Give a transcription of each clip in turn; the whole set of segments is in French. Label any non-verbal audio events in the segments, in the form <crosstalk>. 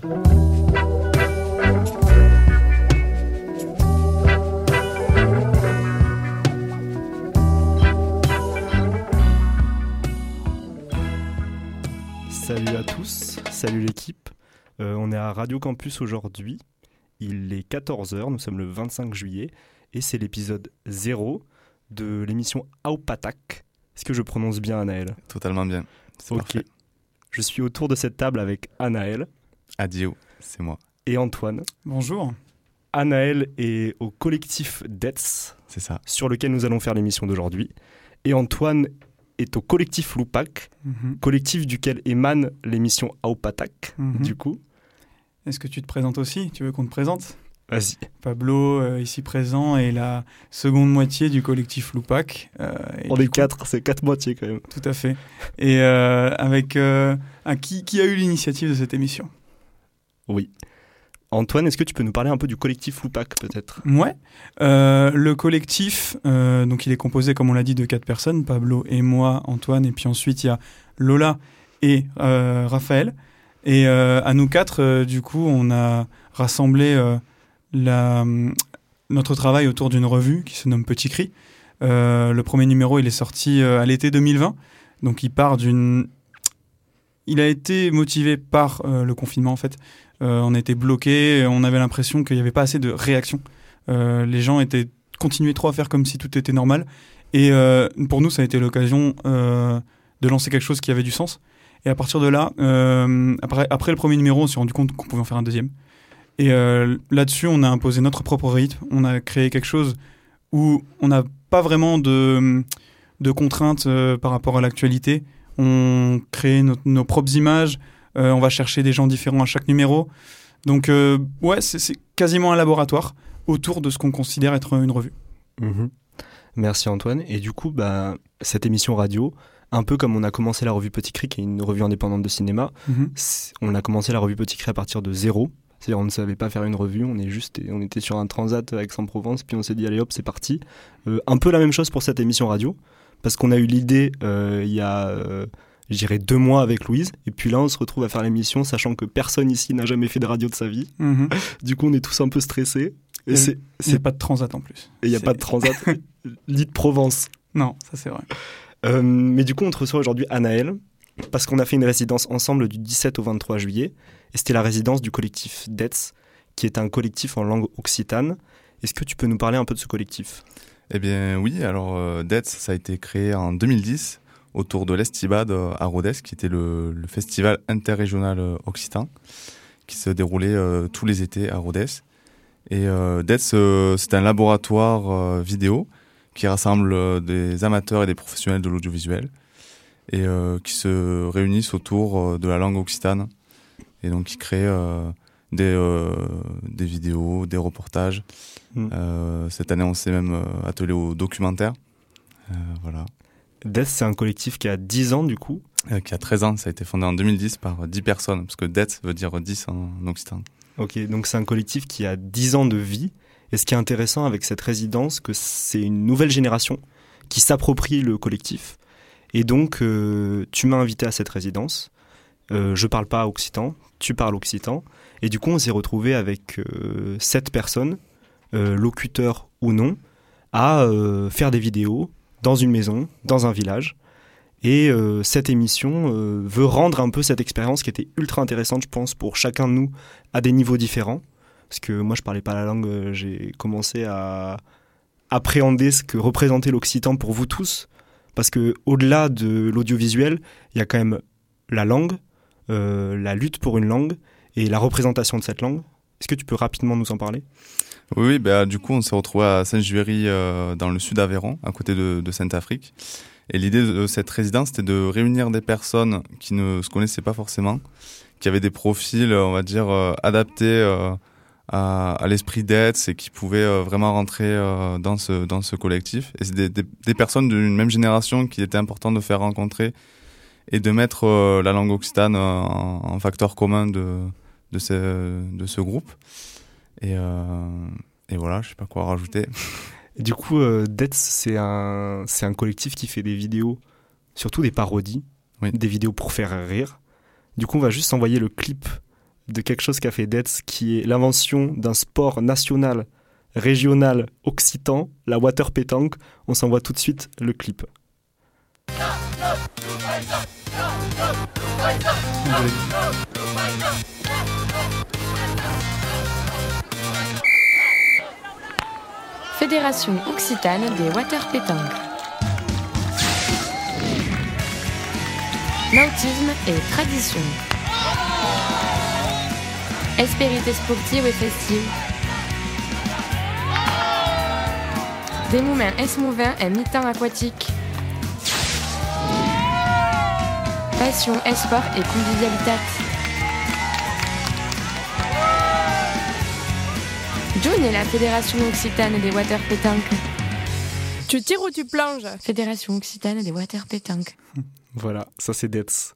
Salut à tous, salut l'équipe. Euh, on est à Radio Campus aujourd'hui. Il est 14h, nous sommes le 25 juillet et c'est l'épisode 0 de l'émission Aupatak. Est-ce que je prononce bien Anaël? Totalement bien. Ok. parfait. Je suis autour de cette table avec Anaël Adio, c'est moi. et Antoine. Bonjour. Anaël est au collectif DETS C'est ça. sur lequel nous allons faire l'émission d'aujourd'hui. Et Antoine est au collectif Loupac, Mhm. collectif duquel émane l'émission Aupatak, Mhm. du coup. Est-ce que tu te présentes aussi? Tu veux qu'on te présente? Vas-y. Pablo, euh, ici présent, est la seconde moitié du collectif Loupac. euh, et On est coup- quatre, c'est quatre moitiés quand même. Tout à fait. Et euh, avec euh, un- qui, qui a eu l'initiative de cette émission? Oui. Antoine, est-ce que tu peux nous parler un peu du collectif Loupac peut-être? Ouais. Euh, le collectif, euh, il est composé, comme on l'a dit, de quatre personnes Pablo et moi, Antoine, et puis ensuite il y a Lola et euh, Raphaël. Et à nous quatre, du coup, on a rassemblé notre travail autour d'une revue qui se nomme Petit Cri. Le premier numéro, il est sorti à l'été 2020. Donc il part d'une. Il a été motivé par le confinement en fait. Euh, on était bloqué, on avait l'impression qu'il n'y avait pas assez de réaction. Euh, les gens étaient continuaient trop à faire comme si tout était normal. Et euh, pour nous, ça a été l'occasion de lancer quelque chose qui avait du sens. Et à partir de là, après, le premier numéro, on s'est rendu compte qu'on pouvait en faire un deuxième. Et là-dessus, on a imposé notre propre rythme. On a créé quelque chose où on n'a pas vraiment de, contraintes par rapport à l'actualité. On crée nos propres images. Euh, on va chercher des gens différents à chaque numéro. Donc, euh, ouais, c'est quasiment un laboratoire autour de ce qu'on considère être une revue. Mhm. Merci Antoine. Et du coup, bah, cette émission radio, un peu comme on a commencé la revue Petit Cri, qui est une revue indépendante de cinéma, c'est- on a commencé la revue Petit Cri à partir de zéro. C'est-à-dire on ne savait pas faire une revue, on, est juste, on était sur un transat à Aix-en-Provence, puis on s'est dit allez hop, c'est parti. Euh, un peu la même chose pour cette émission radio, parce qu'on a eu l'idée euh, il y a, euh, je dirais, deux mois avec Louise, et puis là on se retrouve à faire l'émission, sachant que personne ici n'a jamais fait de radio de sa vie. Mhm. <laughs> Du coup on est tous un peu stressés. Et Et c'est- pas de transat en plus. et il n'y a pas de transat. <laughs> Lit de Provence. Non, ça c'est vrai. Euh, mais du coup, on te reçoit aujourd'hui Anaël, parce qu'on a fait une résidence ensemble du 17 au 23 juillet, et c'était la résidence du collectif DETS, qui est un collectif en langue occitane. Est-ce que tu peux nous parler un peu de ce collectif? Eh bien oui, alors euh, DETS, ça a été créé en 2010 autour de l'Estibad euh, à Rodez, qui était le, le festival interrégional euh, occitan, qui se déroulait euh, tous les étés à Rodez. Et euh, DETS, euh, c'est un laboratoire vidéo qui rassemble des amateurs et des professionnels de l'audiovisuel et qui se réunissent autour de la langue occitane et donc qui créent des, des vidéos, des reportages. Mm. Euh, cette année, on s'est même attelé au documentaire. Voilà. DETS, c'est un collectif qui a 10 ans, du coup. Euh, qui a 13 ans, ça a été fondé en 2010 par 10 personnes, parce que DETS veut dire 10 en occitan. Ok, donc c'est un collectif qui a 10 ans de vie. Et ce qui est intéressant avec cette résidence, que c'est une nouvelle génération qui s'approprie le collectif. Et donc, euh, tu m'as invité à cette résidence. Euh, je parle pas occitan, tu parles occitan. Et du coup, on s'est retrouvé avec euh, sept personnes, locuteurs ou non, à faire des vidéos dans une maison, dans un village. Et euh, cette émission euh, veut rendre un peu cette expérience qui était ultra intéressante, je pense, pour chacun de nous à des niveaux différents. Parce que moi, je parlais pas la langue, euh, j'ai commencé à appréhender ce que représentait l'occitan pour vous tous. Parce que au-delà de l'audiovisuel, il y a quand même la langue, la lutte pour une langue et la représentation de cette langue. Est-ce que tu peux rapidement nous en parler? Oui, bah, du coup, on s'est retrouvé à Saint-Juéry, euh, dans le sud d'Aveyron, à côté de, de Sainte-Afrique. Et l'idée de cette résidence, c'était de réunir des personnes qui ne se connaissaient pas forcément, qui avaient des profils, on va dire, euh, adaptés euh, à, à l'esprit d'être et qui pouvaient euh, vraiment rentrer dans, ce, dans ce collectif. Et c'est des, des, personnes d'une même génération qu'il était important de faire rencontrer et de mettre la langue occitane en, en facteur commun de, de, ce, de ce groupe. Et, euh, et voilà, je sais pas quoi rajouter. Et Du coup, euh, Dets, c'est un, c'est un collectif qui fait des vidéos, surtout des parodies, Oui. des vidéos pour faire rire. Du coup, on va juste envoyer le clip de quelque chose qu'a fait Detz, qui est l'invention d'un sport national, régional, occitan, la water pétanque. On s'envoie tout de suite le clip. Fédération Occitane des Water. Nautisme et tradition. Espérité sportive et festive. Des moments esmouvants et mi-temps aquatiques. Passion, sport et convivialité. Est la Fédération Occitane des Water Pétanques. Tu tires ou tu plonges? Fédération Occitane des Water Pétanques. <laughs> Voilà, ça c'est Detz.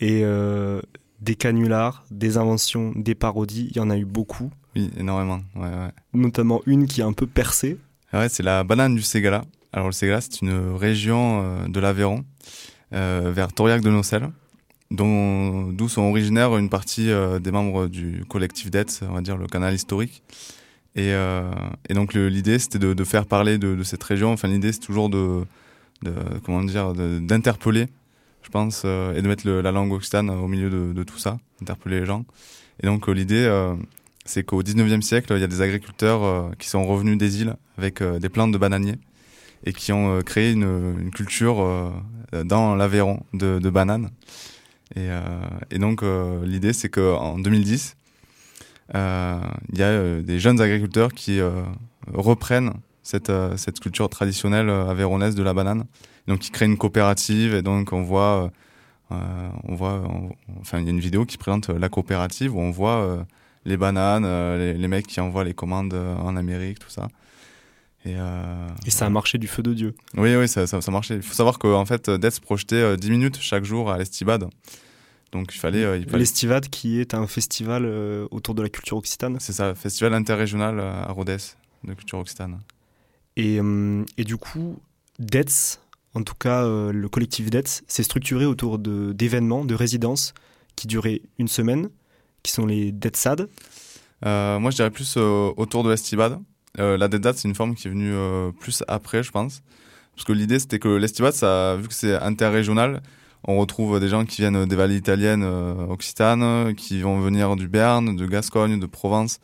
Et euh, des canulars, des inventions, des parodies, il y en a eu beaucoup. Oui, énormément. Ouais, ouais. Notamment une qui a un peu percé. Ouais, c'est la banane du Ségala. Alors le Ségala, c'est une région euh, de l'Aveyron, euh, vers Tauriac de Nocelle, dont d'où sont originaires une partie euh, des membres du collectif Detz, on va dire le canal historique. Et, euh, et donc l'idée, c'était de, de faire parler de, de cette région. Enfin, l'idée, c'est toujours de, de comment dire, d'interpeller, je pense, euh, et de mettre la langue occitane au milieu de, tout ça, interpeller les gens. Et donc euh, l'idée, c'est qu'au 19e siècle, il y a des agriculteurs qui sont revenus des îles avec des plantes de bananiers et qui ont créé une, une culture dans l'Aveyron de, de bananes. Et, et donc l'idée, c'est qu'en 2010, euh, il y a euh, des jeunes agriculteurs qui euh, reprennent cette, euh, cette culture traditionnelle euh, aveyronnaise de la banane. Donc ils créent une coopérative et donc on voit, euh, euh, on voit, on- enfin il y a une vidéo qui présente euh, la coopérative où on voit euh, les bananes, euh, les, les mecs qui envoient les commandes euh, en Amérique, tout ça. Et, euh, Et ça a marché du feu de Dieu. oui, oui, ça, ça, ça marchait. Il faut savoir qu'en fait, Death projetait euh, 10 minutes chaque jour à l'Estibade. Donc il fallait. euh, fallait... L'Estivade, qui est un festival euh, autour de la culture occitane. C'est ça, festival interrégional euh, à Rodez de culture occitane. Et, euh, et du coup, DETS, en tout cas le collectif DETS, s'est structuré autour d'événements, de résidences qui duraient une semaine, qui sont les DETSAD. Moi, je dirais plus autour de l'Estibade. Euh, la Dead c'est une forme qui est venue plus après, je pense. Parce que l'idée, c'était que l'Estibade, ça, vu que c'est interrégional, on retrouve des gens qui viennent des vallées italiennes, euh, occitanes, qui vont venir du Berne, de Gascogne, de Provence.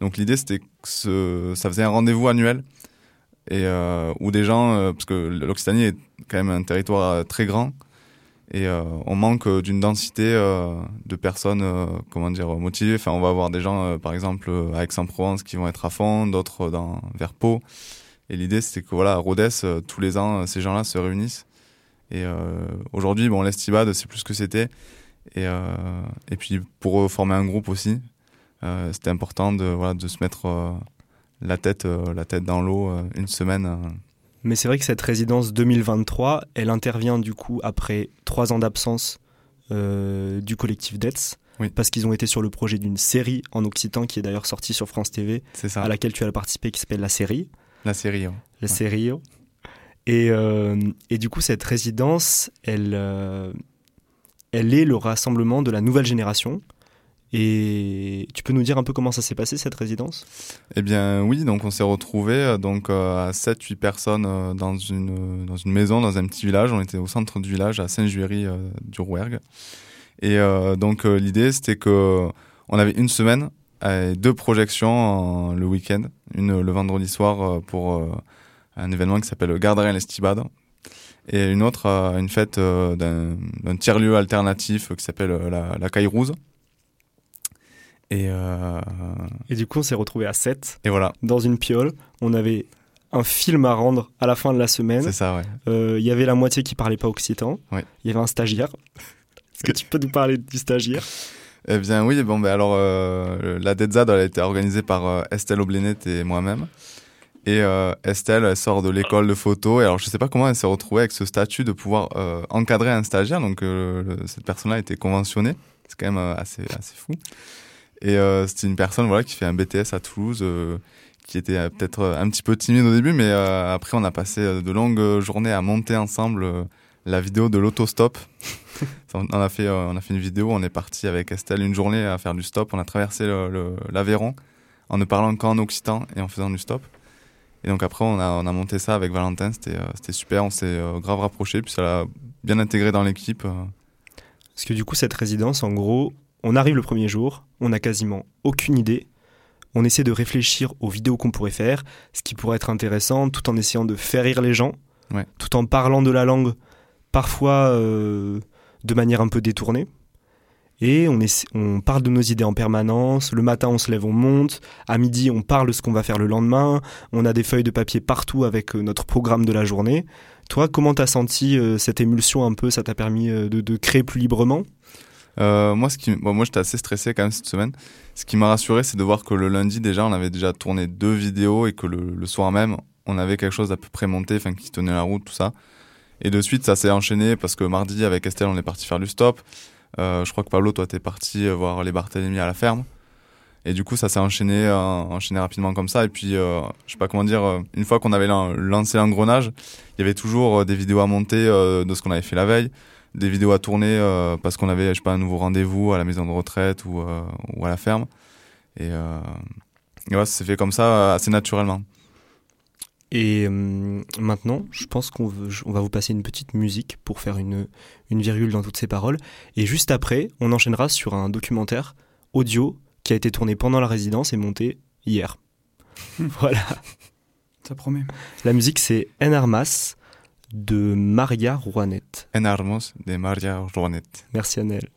Donc l'idée, c'était que ça faisait un rendez-vous annuel. Et euh, où des gens, euh, parce que l'Occitanie est quand même un territoire très grand, et on manque d'une densité de personnes, comment dire, motivées. Enfin, on va avoir des gens, par exemple, à Aix-en-Provence qui vont être à fond, d'autres vers Pau. Et l'idée, c'était que voilà, à Rodez, tous les ans, ces gens-là se réunissent. Et euh, aujourd'hui, bon, l'Estibade, c'est plus ce que c'était. Et, euh, et puis, pour former un groupe aussi, euh, c'était important de, voilà, de se mettre la, tête, la tête dans l'eau une semaine. Mais c'est vrai que cette résidence 2023, elle intervient du coup après trois ans d'absence euh, du collectif DETS, Oui. parce qu'ils ont été sur le projet d'une série en occitan qui est d'ailleurs sortie sur France TV, C'est ça, à laquelle tu as participé, qui s'appelle La Série. la série. hein. La Ouais. série. Et, euh, et du coup, cette résidence, elle, euh, elle est le rassemblement de la nouvelle génération. Et tu peux nous dire un peu comment ça s'est passé cette résidence? Eh bien oui, donc on s'est retrouvés donc euh, à 7-8 personnes euh, dans une dans une maison dans un petit village. On était au centre du village à Saint-Juéry du Rouergue. Et donc l'idée c'était que on avait une semaine et deux projections le week-end, une le vendredi soir pour un événement qui s'appelle Gardrien l'Estibade et une autre euh, une fête euh, d'un d'un tiers-lieu alternatif qui s'appelle euh, la, la Caille-Rouze. Et, euh, Et du coup, on s'est retrouvés à 7 et voilà, dans une piole. On avait un film à rendre à la fin de la semaine. c'est ça, ouais. Euh, Il y avait la moitié qui parlait pas occitan. Ouais. Il y avait un stagiaire. <laughs> Est-ce que tu peux nous parler du stagiaire? Eh bien oui, bon ben alors euh, la DEDZAD elle a été organisée par Estelle Oblénet et moi-même. Et euh, Estelle elle sort de l'école de photo et alors je sais pas comment elle s'est retrouvée avec ce statut de pouvoir euh, encadrer un stagiaire donc euh, cette personne-là été conventionnée. C'est quand même assez assez fou. Et c'était une personne voilà qui fait un BTS à Toulouse qui était peut-être un petit peu timide au début mais après on a passé de longues journées à monter ensemble la vidéo de l'autostop. <laughs> on, a on a fait une vidéo, on est parti avec Estelle une journée à faire du stop. On a traversé l'Aveyron en ne parlant qu'en occitan et en faisant du stop. Et donc après, on a, on a monté ça avec Valentin, c'était c'était super, on s'est grave rapproché, puis ça l'a bien intégré dans l'équipe. Parce que du coup, cette résidence, en gros, on arrive le premier jour, on n'a quasiment aucune idée. On essaie de réfléchir aux vidéos qu'on pourrait faire, ce qui pourrait être intéressant, tout en essayant de faire rire les gens, tout en parlant de la langue, parfois euh, de manière un peu détournée. Et on, on parle de nos idées en permanence. Le matin, on se lève, on monte. À midi, on parle de ce qu'on va faire le lendemain. On a des feuilles de papier partout avec euh, notre programme de la journée. Toi, comment t'as senti euh, cette émulsion un peu? Ça t'a permis de, créer plus librement? Euh, moi, moi, j'étais assez stressé quand même cette semaine. Ce qui m'a rassuré, c'est de voir que le lundi déjà, on avait déjà tourné deux vidéos et que le, soir même, on avait quelque chose d'à peu près monté, enfin qui tenait la route, tout ça. Et de suite, ça s'est enchaîné parce que mardi, avec Estelle, on est parti faire du stop. Euh, je crois que Pablo, toi, t'es parti voir les Barthélemy à la ferme. Et du coup, ça s'est enchaîné, euh, enchaîné rapidement comme ça. Et puis, euh, je sais pas comment dire, euh, une fois qu'on avait lancé l'engrenage, il y avait toujours des vidéos à monter de ce qu'on avait fait la veille des vidéos à tourner parce qu'on avait, je sais pas, un nouveau rendez-vous à la maison de retraite ou, à la ferme. Et, et ouais, ça s'est fait comme ça assez naturellement. Et maintenant, je pense qu'on on va vous passer une petite musique pour faire une, une virgule dans toutes ces paroles. Et juste après, on enchaînera sur un documentaire audio qui a été tourné pendant la résidence et monté hier. <laughs> voilà. Ça promet. La musique, c'est Enarmas de Maria Rouanet. En Armos de Maria Rouanet. Merci Annelle.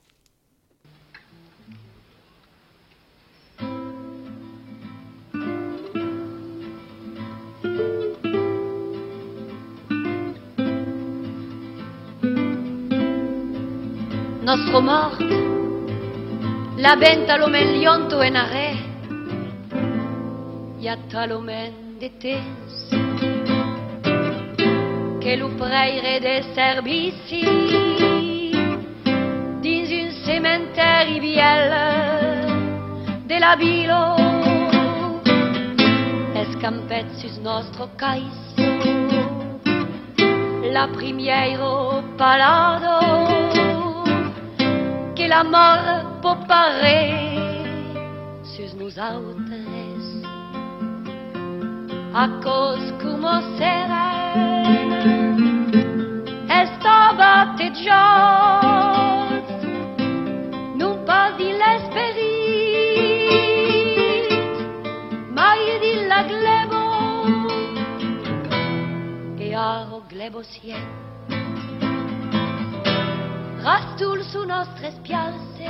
nostro mort. La benta lo men lionto en arè i a tal lo men de temps. Que lo preire de servici dins un cementeri viel de la vilo escampet sus nostro cais la primièro palado Thank you que la mort pour parer sur nous autres à cause que mon sereine est à battre de nous pas dit l'espérit mais dit la glébo et à au glébo siècle Rastul su nostre spialse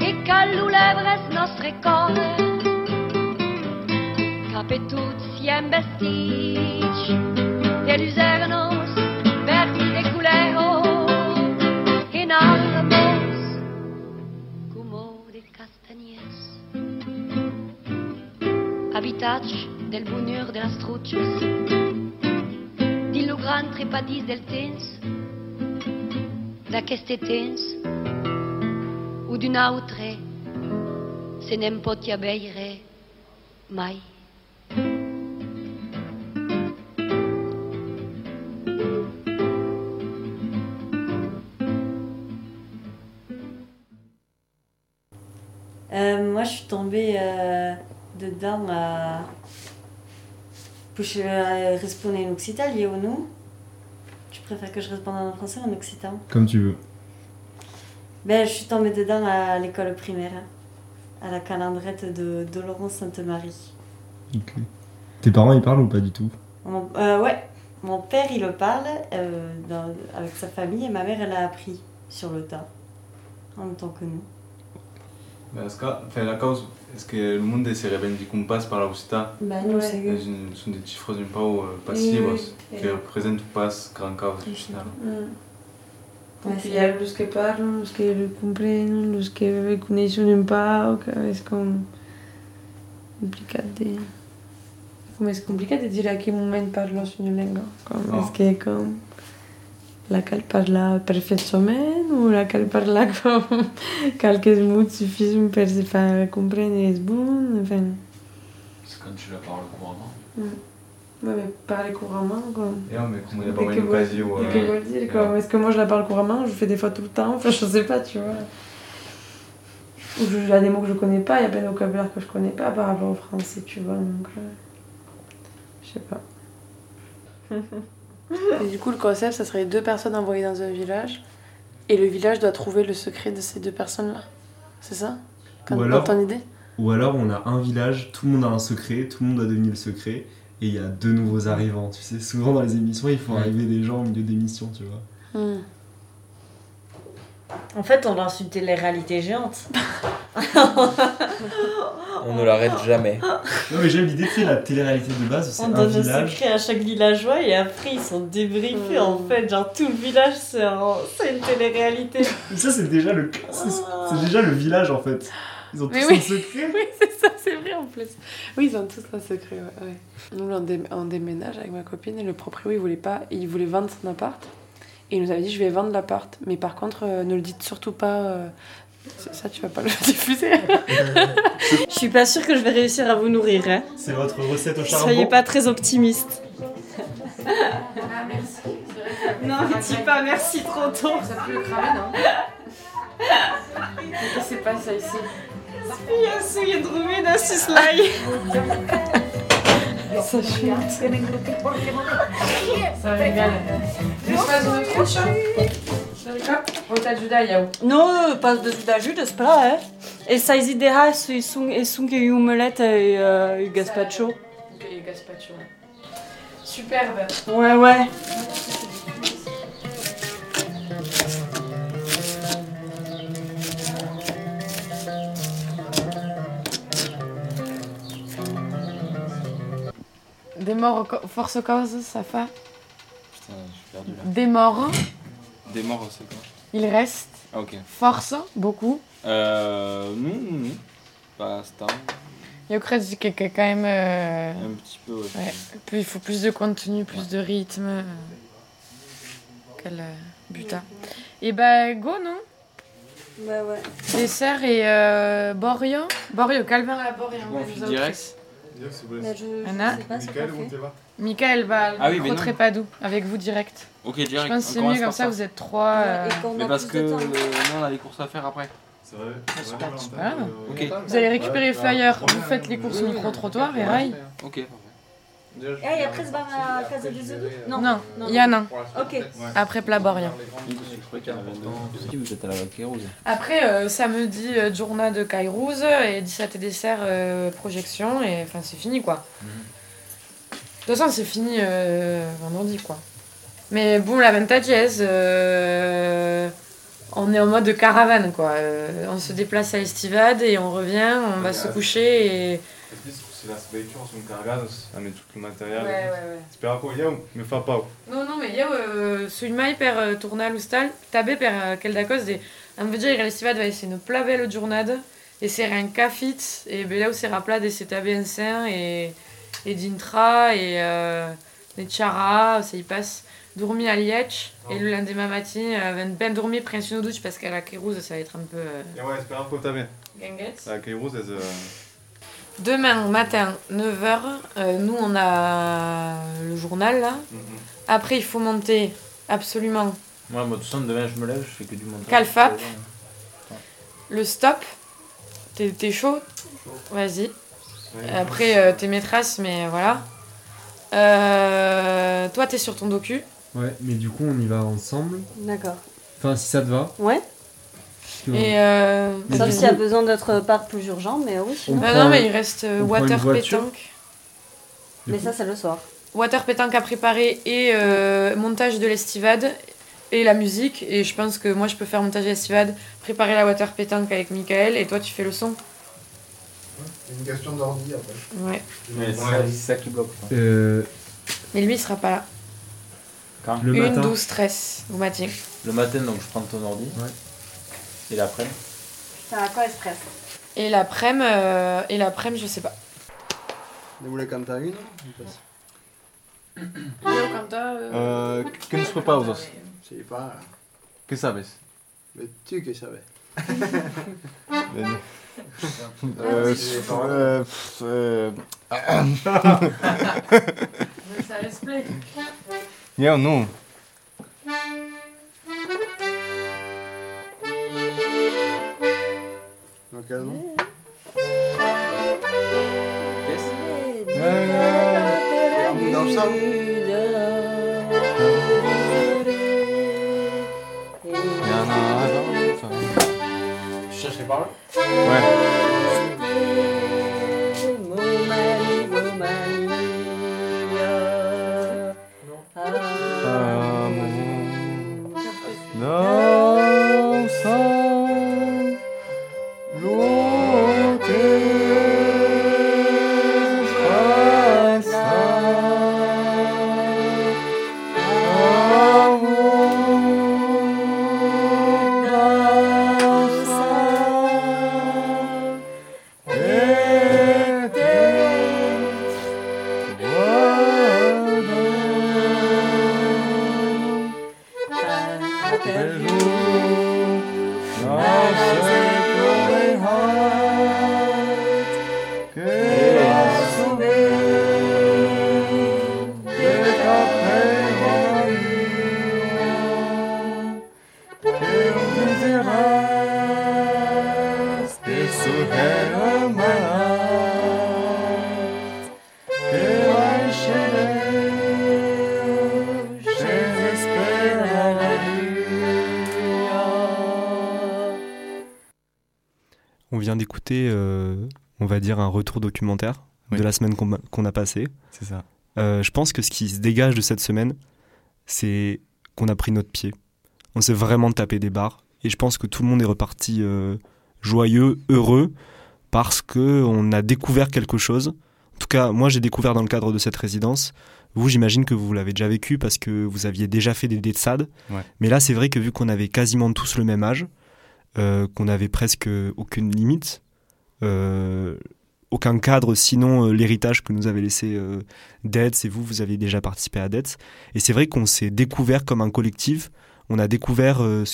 E callu levres nostre core Capetut siem vestige de luzernos verdi de culeo en arbos como de castañes habitatge del bonheur de las truchas di lo trepadis del temps d'aqueste temps ou d'une autre se n'en pot abeire mai je suis tombée euh, dedans à. Je répondre en occitan, lié au nous. Tu préfères que je réponde en français ou en occitan Comme tu veux. Ben, je suis tombée dedans à l'école primaire, à la calendrette de Dolorance Sainte-Marie. Ok. Tes parents, ils parlent ou pas du tout? Euh, Ouais. Mon père, il le parle euh, avec sa famille et ma mère, elle a appris sur le tas, en même temps que nous. Enfin, la cause, est-ce que le monde se revendique qu'on passe par la Occita Ben non, c'est ouais. Ce sont des chiffres d'une part euh, passives, oui, oui. qui oui. représentent ou passent grand cause, oui, justement. Oui. Donc il y a les qui parlent, les qui le comprennent, les qui ne connaissent d'une part, c'est comme... compliqué de... Comment est-ce compliqué de dire à quel moment parle-t-on une langue comme, oh. Est-ce que comme... laquelle parle parfaitement ou laquelle parle <laughs> comme quelques mots suffisent pour se faire comprendre et bon. Enfin. C'est quand tu la parles couramment. Mm. Ouais, mais parler couramment, quoi. Et mais comment il a que une occasion. dès que dites, quoi. Est-ce que moi je la parle couramment Je fais des fois tout le temps, enfin <laughs> je sais pas, tu vois. Ou il y a des mots que je connais pas, il y a plein de vocabulaire que je connais pas par rapport au français, tu vois, donc. euh, Je sais pas. <laughs> Et du coup, le concept, ça serait deux personnes envoyées dans un village, et le village doit trouver le secret de ces deux personnes-là. C'est ça? Quand, Ou alors- dans ton idée? Ou alors on a un village, tout le monde a un secret, tout le monde doit deviner le secret, et il y a deux nouveaux arrivants. Tu sais, souvent dans les émissions, il faut arriver des gens au milieu d'émissions, tu vois. Hmm. En fait, on lance une télé-réalité géante. On ne l'arrête jamais. Non mais j'aime l'idée, tu sais, la télé-réalité de base, c'est On un donne le village. secret à chaque villageois et après ils sont débriefés en fait. Genre tout le village c'est un- c'est une télé-réalité. Mais ça c'est déjà le c'est c'est déjà le village en fait. Ils ont tous Mais un oui. secret. Oui, c'est ça, c'est vrai en plus. Oui, ils ont tous un secret, ouais. ouais. Nous, on, dé- on déménage avec ma copine et le proprio, il voulait pas, il voulait vendre son appart. Et il nous avait dit, je vais vendre l'appart. Mais par contre, euh, ne le dites surtout pas. euh, c'est- ça, tu vas pas le <laughs> diffuser. <laughs> Je suis pas sûre que je vais réussir à vous nourrir. Hein. C'est votre recette au charbon. Soyez pas très optimiste. Ah, merci. Non, mais dis pas merci trop tôt. Ça peut le cramer, non C'est pas ça ici? Jezu, je drumie na sislaj. Ça chute. <laughs> Ça régale. De trouche. Volta Juda, Yao. No, pas de d'ajut, c'est pas hein. Et ça déjà, ils sont ils sont que omelette et euh, gazpacho. Ok, gazpacho. Superbe. Ouais, ouais. Des morts, au force cause, ça fait. Putain, je suis perdu là. Des morts, Des morts, c'est quoi il reste. Ah, ok. Force, beaucoup. Euh. Non, non, non. Pas Star. Il y a que que quand même. euh, Un petit peu, ouais. Ouais. Puis il faut plus de contenu, plus de rythme. euh, Quel euh, butin. Et bah, go, non? Bah ouais. Dessert et euh, Borio. Borio, Calvin à Borio. Bon, on direct. Je, Anna je sais pas. Michael va Ah oui, au non. Trépadou avec vous direct. Ok, direct. Je pense que c'est mieux comme ça, vous êtes trois. euh, Mais parce que euh, nous, on a des courses à faire après. C'est vrai. Ah. Vous allez récupérer les flyers, vous faites les courses micro-trottoir et rail. Ok, parfait. Eh, et après c'est pas ma casa du Zedou Non. Non, il y en a un. Ok. Après plat Borio. Vous êtes à la Kérouse. Après, euh, samedi, euh, journée de Kairouz et 17 et dessert, euh, projection, et enfin c'est fini quoi. De toute façon, c'est fini euh, vendredi quoi. Mais bon, la Vintage euh, on est en mode caravane quoi. Euh, on se déplace à Estivade et on revient, on va se coucher et. Se la sveiker som carregadas, a met tout le material. Ouais, ouais, ouais. Spera ko eu, me fa pau. Non, non, mais eu sui mai per uh, tornar a l'hostal, tabe per uh, quel da cos de... Am veder el estivat vai ser no plavel giornada, e ser un cafit, e beleu ser a plat de se tabe en sen, e, e dintra, e uh, de chara, se y passe dormir à Liège, et le lendemain matin, uh, ven ben dormir prens une douche, parce qu'à la Kérouse, ça va être un peu... Uh, Ja, ouais, spera ko tabe. ganguette. La Kairouz, ez... euh, Demain matin, 9h, euh, nous on a le journal là. mhm. Après, il faut monter absolument Moi, moi, de toute façon, demain, je me lève, je fais que du montage. Calfap. le stop. T'es chaud? Vas-y. Après, euh, t'es maîtresse, mais voilà. Euh, toi, t'es sur ton docu? Ouais, mais du coup on y va ensemble. D'accord. Enfin si ça te va. Ouais. Et euh, Sauf s'il y a besoin d'être part plus urgent, mais oui. On sinon. bah prend- non, mais il reste euh, water pétanque. Mais ça, c'est le soir. Water pétanque à préparer et euh, montage de l'estivade et la musique. Et je pense que moi, je peux faire montage de l'estivade, préparer la water pétanque avec Michael et toi, tu fais le son. C'est une question d'ordi après. Ouais. Mais c'est ça- qui bloque. Euh, Mais lui, il sera pas là. Quand le Une matin. 12 13 au matin. Le matin, donc, je prends ton ordi. Ouais. Et l'après C'est à quoi express? Et l'après-midi, euh, et l'après-midi, je sais pas. Vous voulez cantar une? <coughs> Euh, que nos pausas? Sí, pa. Que sabes? Mais tu que savais. <laughs> Euh, euh, pff, euh, <coughs> Ça explique. Yeah, non. Dans quel nom Un bout d'ensemble Tu cherches les paroles Ouais. Euh, on va dire, un retour documentaire Oui. de la semaine qu'on qu'on a passée. C'est ça. Euh, je pense que ce qui se dégage de cette semaine, c'est qu'on a pris notre pied. On s'est vraiment tapé des barres. Et je pense que tout le monde est reparti euh, joyeux, heureux, parce que on a découvert quelque chose. En tout cas, moi, j'ai découvert dans le cadre de cette résidence. Vous, j'imagine que vous l'avez déjà vécu parce que vous aviez déjà fait des DETSAD. Ouais. Mais là, c'est vrai que vu qu'on avait quasiment tous le même âge, euh, qu'on avait presque aucune limite, aucun cadre sinon euh, l'héritage que nous avait laissé euh, et vous, vous aviez déjà participé à DETS. Et c'est vrai qu'on s'est découvert comme un collectif, on a découvert euh,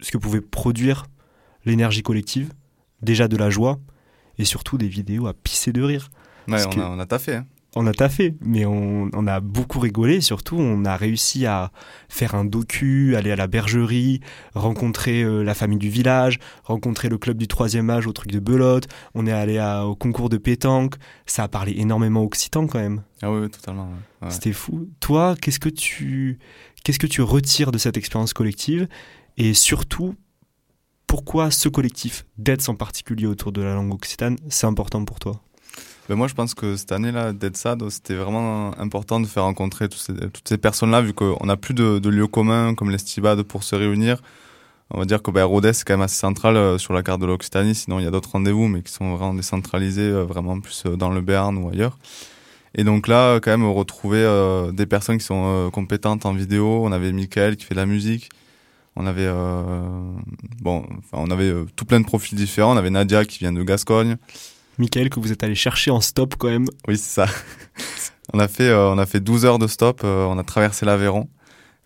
ce, que pouvait produire l'énergie collective, déjà de la joie et surtout des vidéos à pisser de rire. Ouais, on que- a, on a taffé. Hein. On a taffé, mais on, on a beaucoup rigolé. Surtout, on a réussi à faire un docu, aller à la bergerie, rencontrer euh, la famille du village, rencontrer le club du troisième âge au truc de belote. On est allé à- au concours de pétanque. Ça a parlé énormément occitan quand même. Ah oui, totalement. ouais. Ouais. C'était fou. Toi, qu'est-ce que tu qu'est-ce que tu retires de cette expérience collective? Et surtout pourquoi ce collectif, d'être en particulier autour de la langue occitane, c'est important pour toi? Ben moi, je pense que cette année-là, Dead Sad, c'était vraiment important de faire rencontrer toutes ces personnes-là, vu qu'on n'a plus de, de lieux communs comme l'Estibade pour se réunir. On va dire que ben, Rodez, c'est quand même assez central euh, sur la carte de l'Occitanie. Sinon, il y a d'autres rendez-vous, mais qui sont vraiment décentralisés, euh, vraiment plus euh, dans le Béarn ou ailleurs. Et donc là, quand même, retrouver euh, des personnes qui sont compétentes en vidéo. On avait Michael qui fait de la musique. On avait, euh, bon, on avait tout plein de profils différents. On avait Nadia qui vient de Gascogne. Michael, que vous êtes allé chercher en stop quand même. Oui, c'est ça. <laughs> on, a fait, euh, on a fait 12 heures de stop, euh, on a traversé l'Aveyron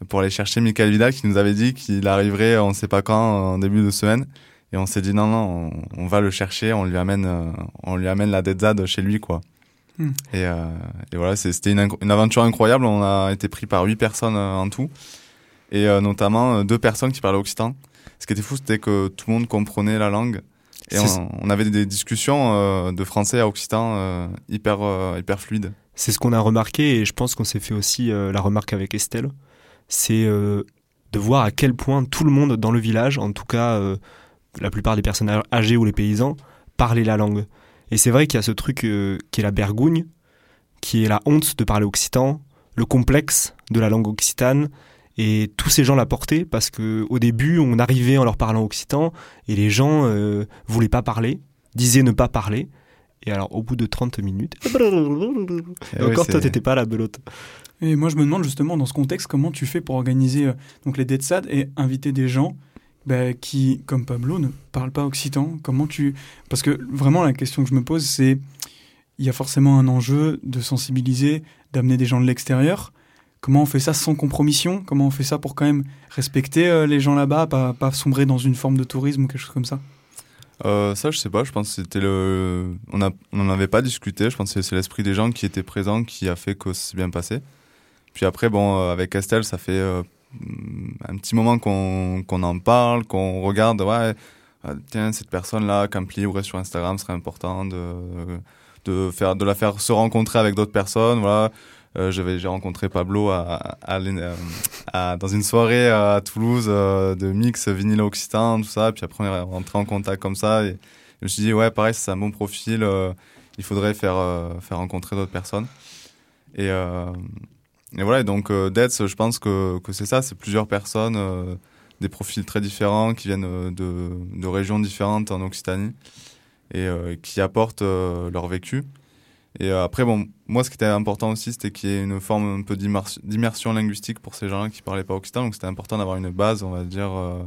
pour aller chercher Michael Vidal qui nous avait dit qu'il arriverait euh, on ne sait pas quand, en début de semaine. Et on s'est dit non, non, on, on va le chercher, on lui amène, euh, on lui amène la Dead Zad chez lui, quoi. Hmm. Et, euh, et voilà, c'était une, une aventure incroyable. On a été pris par huit personnes euh, en tout. Et euh, notamment euh, deux personnes qui parlaient occitan. Ce qui était fou, c'était que tout le monde comprenait la langue. Et on, on avait des discussions euh, de français à occitan euh, hyper, euh, hyper fluides. C'est ce qu'on a remarqué et je pense qu'on s'est fait aussi la remarque avec Estelle. C'est de voir à quel point tout le monde dans le village, en tout cas la plupart des personnes âgées ou les paysans, parlaient la langue. Et c'est vrai qu'il y a ce truc qui est la bergougne, qui est la honte de parler occitan, le complexe de la langue occitane. Et tous ces gens la portaient parce que au début, on arrivait en leur parlant occitan et les gens euh, voulaient pas parler, disaient ne pas parler. Et alors, au bout de 30 minutes, <laughs> et encore toi, t'étais pas à la belote. Et moi, je me demande justement dans ce contexte comment tu fais pour organiser euh, donc les Dead Sad et inviter des gens bah, qui, comme Pablo, ne parlent pas occitan? Comment tu Parce que vraiment, la question que je me pose, c'est il y a forcément un enjeu de sensibiliser, d'amener des gens de l'extérieur. Comment on fait ça sans compromission? Comment on fait ça pour quand même respecter euh, les gens là-bas, pas, sombrer dans une forme de tourisme ou quelque chose comme ça? Euh, ça, je sais pas. Je pense que c'était le. On n'en avait pas discuté. Je pense que c'est l'esprit des gens qui étaient présents qui a fait que c'est bien passé. Puis après, bon, euh, avec Estelle, ça fait un petit moment qu'on en parle, qu'on regarde. Ouais, tiens, cette personne-là, qu'un libre sur Instagram serait important de de faire, de la faire se rencontrer avec d'autres personnes. Voilà. Euh, j'ai rencontré Pablo euh, à- dans une soirée à Toulouse euh, de mix vinyle occitan tout ça. Puis après on est rentré en contact comme ça je me suis dit ouais pareil c'est un bon profil il faudrait faire faire rencontrer d'autres personnes. Et et voilà donc Deads, je pense que que c'est ça c'est plusieurs personnes des profils très différents qui viennent de de régions différentes en Occitanie et qui apportent leur vécu et euh, après, bon, moi, ce qui était important aussi, c'était qu'il y ait une forme un peu d'immers- d'immersion linguistique pour ces gens qui parlaient pas occitan. Donc, c'était important d'avoir une base, on va dire, euh,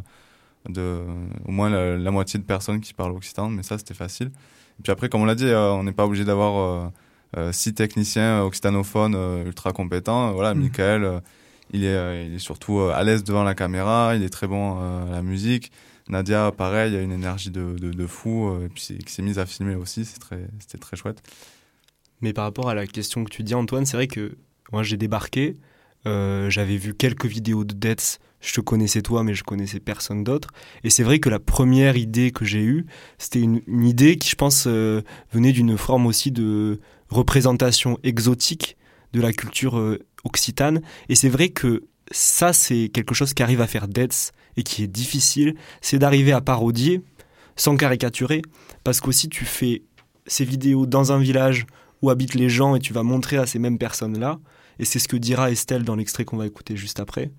de au moins la, la moitié de personnes qui parlent occitan. Mais ça, c'était facile. Et puis après, comme on l'a dit, euh, on n'est pas obligé d'avoir euh, six techniciens occitanophones ultra compétents. Voilà, Mhm. Michael, il, est, il est surtout à l'aise devant la caméra, il est très bon à la musique. Nadia, pareil, il a une énergie de, de, de fou, et puis qui s'est mise à filmer aussi, c'est très- c'était très chouette. Mais par rapport à la question que tu dis, Antoine, c'est vrai que moi j'ai débarqué, euh, j'avais vu quelques vidéos de Deaths, je te connaissais toi, mais je connaissais personne d'autre. Et c'est vrai que la première idée que j'ai eue, c'était une, idée qui, je pense, euh, venait d'une forme aussi de représentation exotique de la culture euh, occitane. Et c'est vrai que ça, c'est quelque chose qui arrive à faire Deaths et qui est difficile, c'est d'arriver à parodier sans caricaturer, parce qu'aussi tu fais ces vidéos dans un village où habitent les gens et tu vas montrer à ces mêmes personnes-là, et c'est ce que dira Estelle dans l'extrait qu'on va écouter juste après,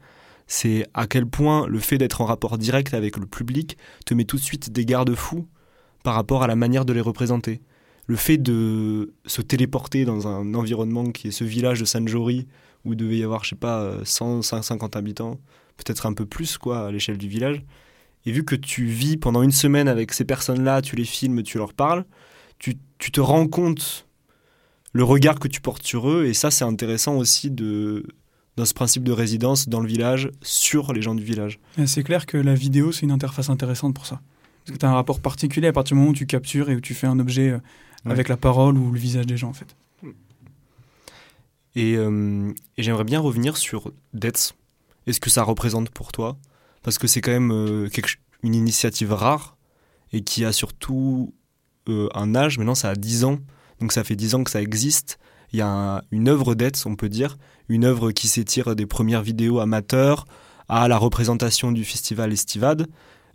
c'est à quel point le fait d'être en rapport direct avec le public te met tout de suite des garde-fous par rapport à la manière de les représenter. Le fait de se téléporter dans un environnement qui est ce village de San Jori, où il devait y avoir, je sais pas, 100, 150 habitants, peut-être un peu plus, quoi, à l'échelle du village. Et vu que tu vis pendant une semaine avec ces personnes-là, tu les filmes, tu leur parles, tu, tu te rends compte le regard que tu portes sur eux. Et ça, c'est intéressant aussi de, dans ce principe de résidence dans le village sur les gens du village. C'est clair que la vidéo, c'est une interface intéressante pour ça. Parce que tu as un rapport particulier à partir du moment où tu captures et où tu fais un objet euh, Ouais. avec la parole ou le visage des gens, en fait. Et, euh, et j'aimerais bien revenir sur Deaths. Est-ce que ça représente pour toi? Parce que c'est quand même euh, quelque une initiative rare et qui a surtout euh, un âge. Maintenant, ça a 10 ans. Donc ça fait 10 ans que ça existe. Il y a un- une œuvre Deaths, on peut dire. Une œuvre qui s'étire des premières vidéos amateurs à la représentation du festival Estivade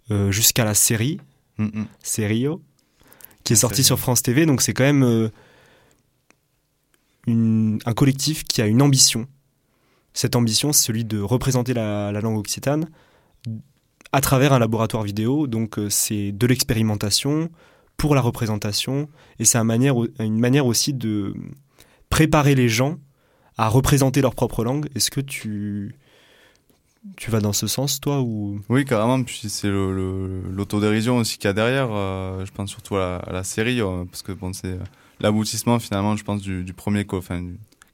euh, jusqu'à la série. Mm, mm. Serio, qui est La sorti série. sur France TV. Donc c'est quand même euh, une- un collectif qui a une ambition. Cette ambition, c'est celui de représenter la, la langue occitane à travers un laboratoire vidéo. Donc euh, c'est de l'expérimentation pour la représentation et c'est une manière aussi de préparer les gens à représenter leur propre langue. Est-ce que tu, tu vas dans ce sens, toi ou... Oui, carrément. Puis c'est l'autodérision aussi qu'il y a derrière. euh, je pense surtout à la, série, euh, parce que bon, c'est euh, l'aboutissement finalement, je pense, du, premier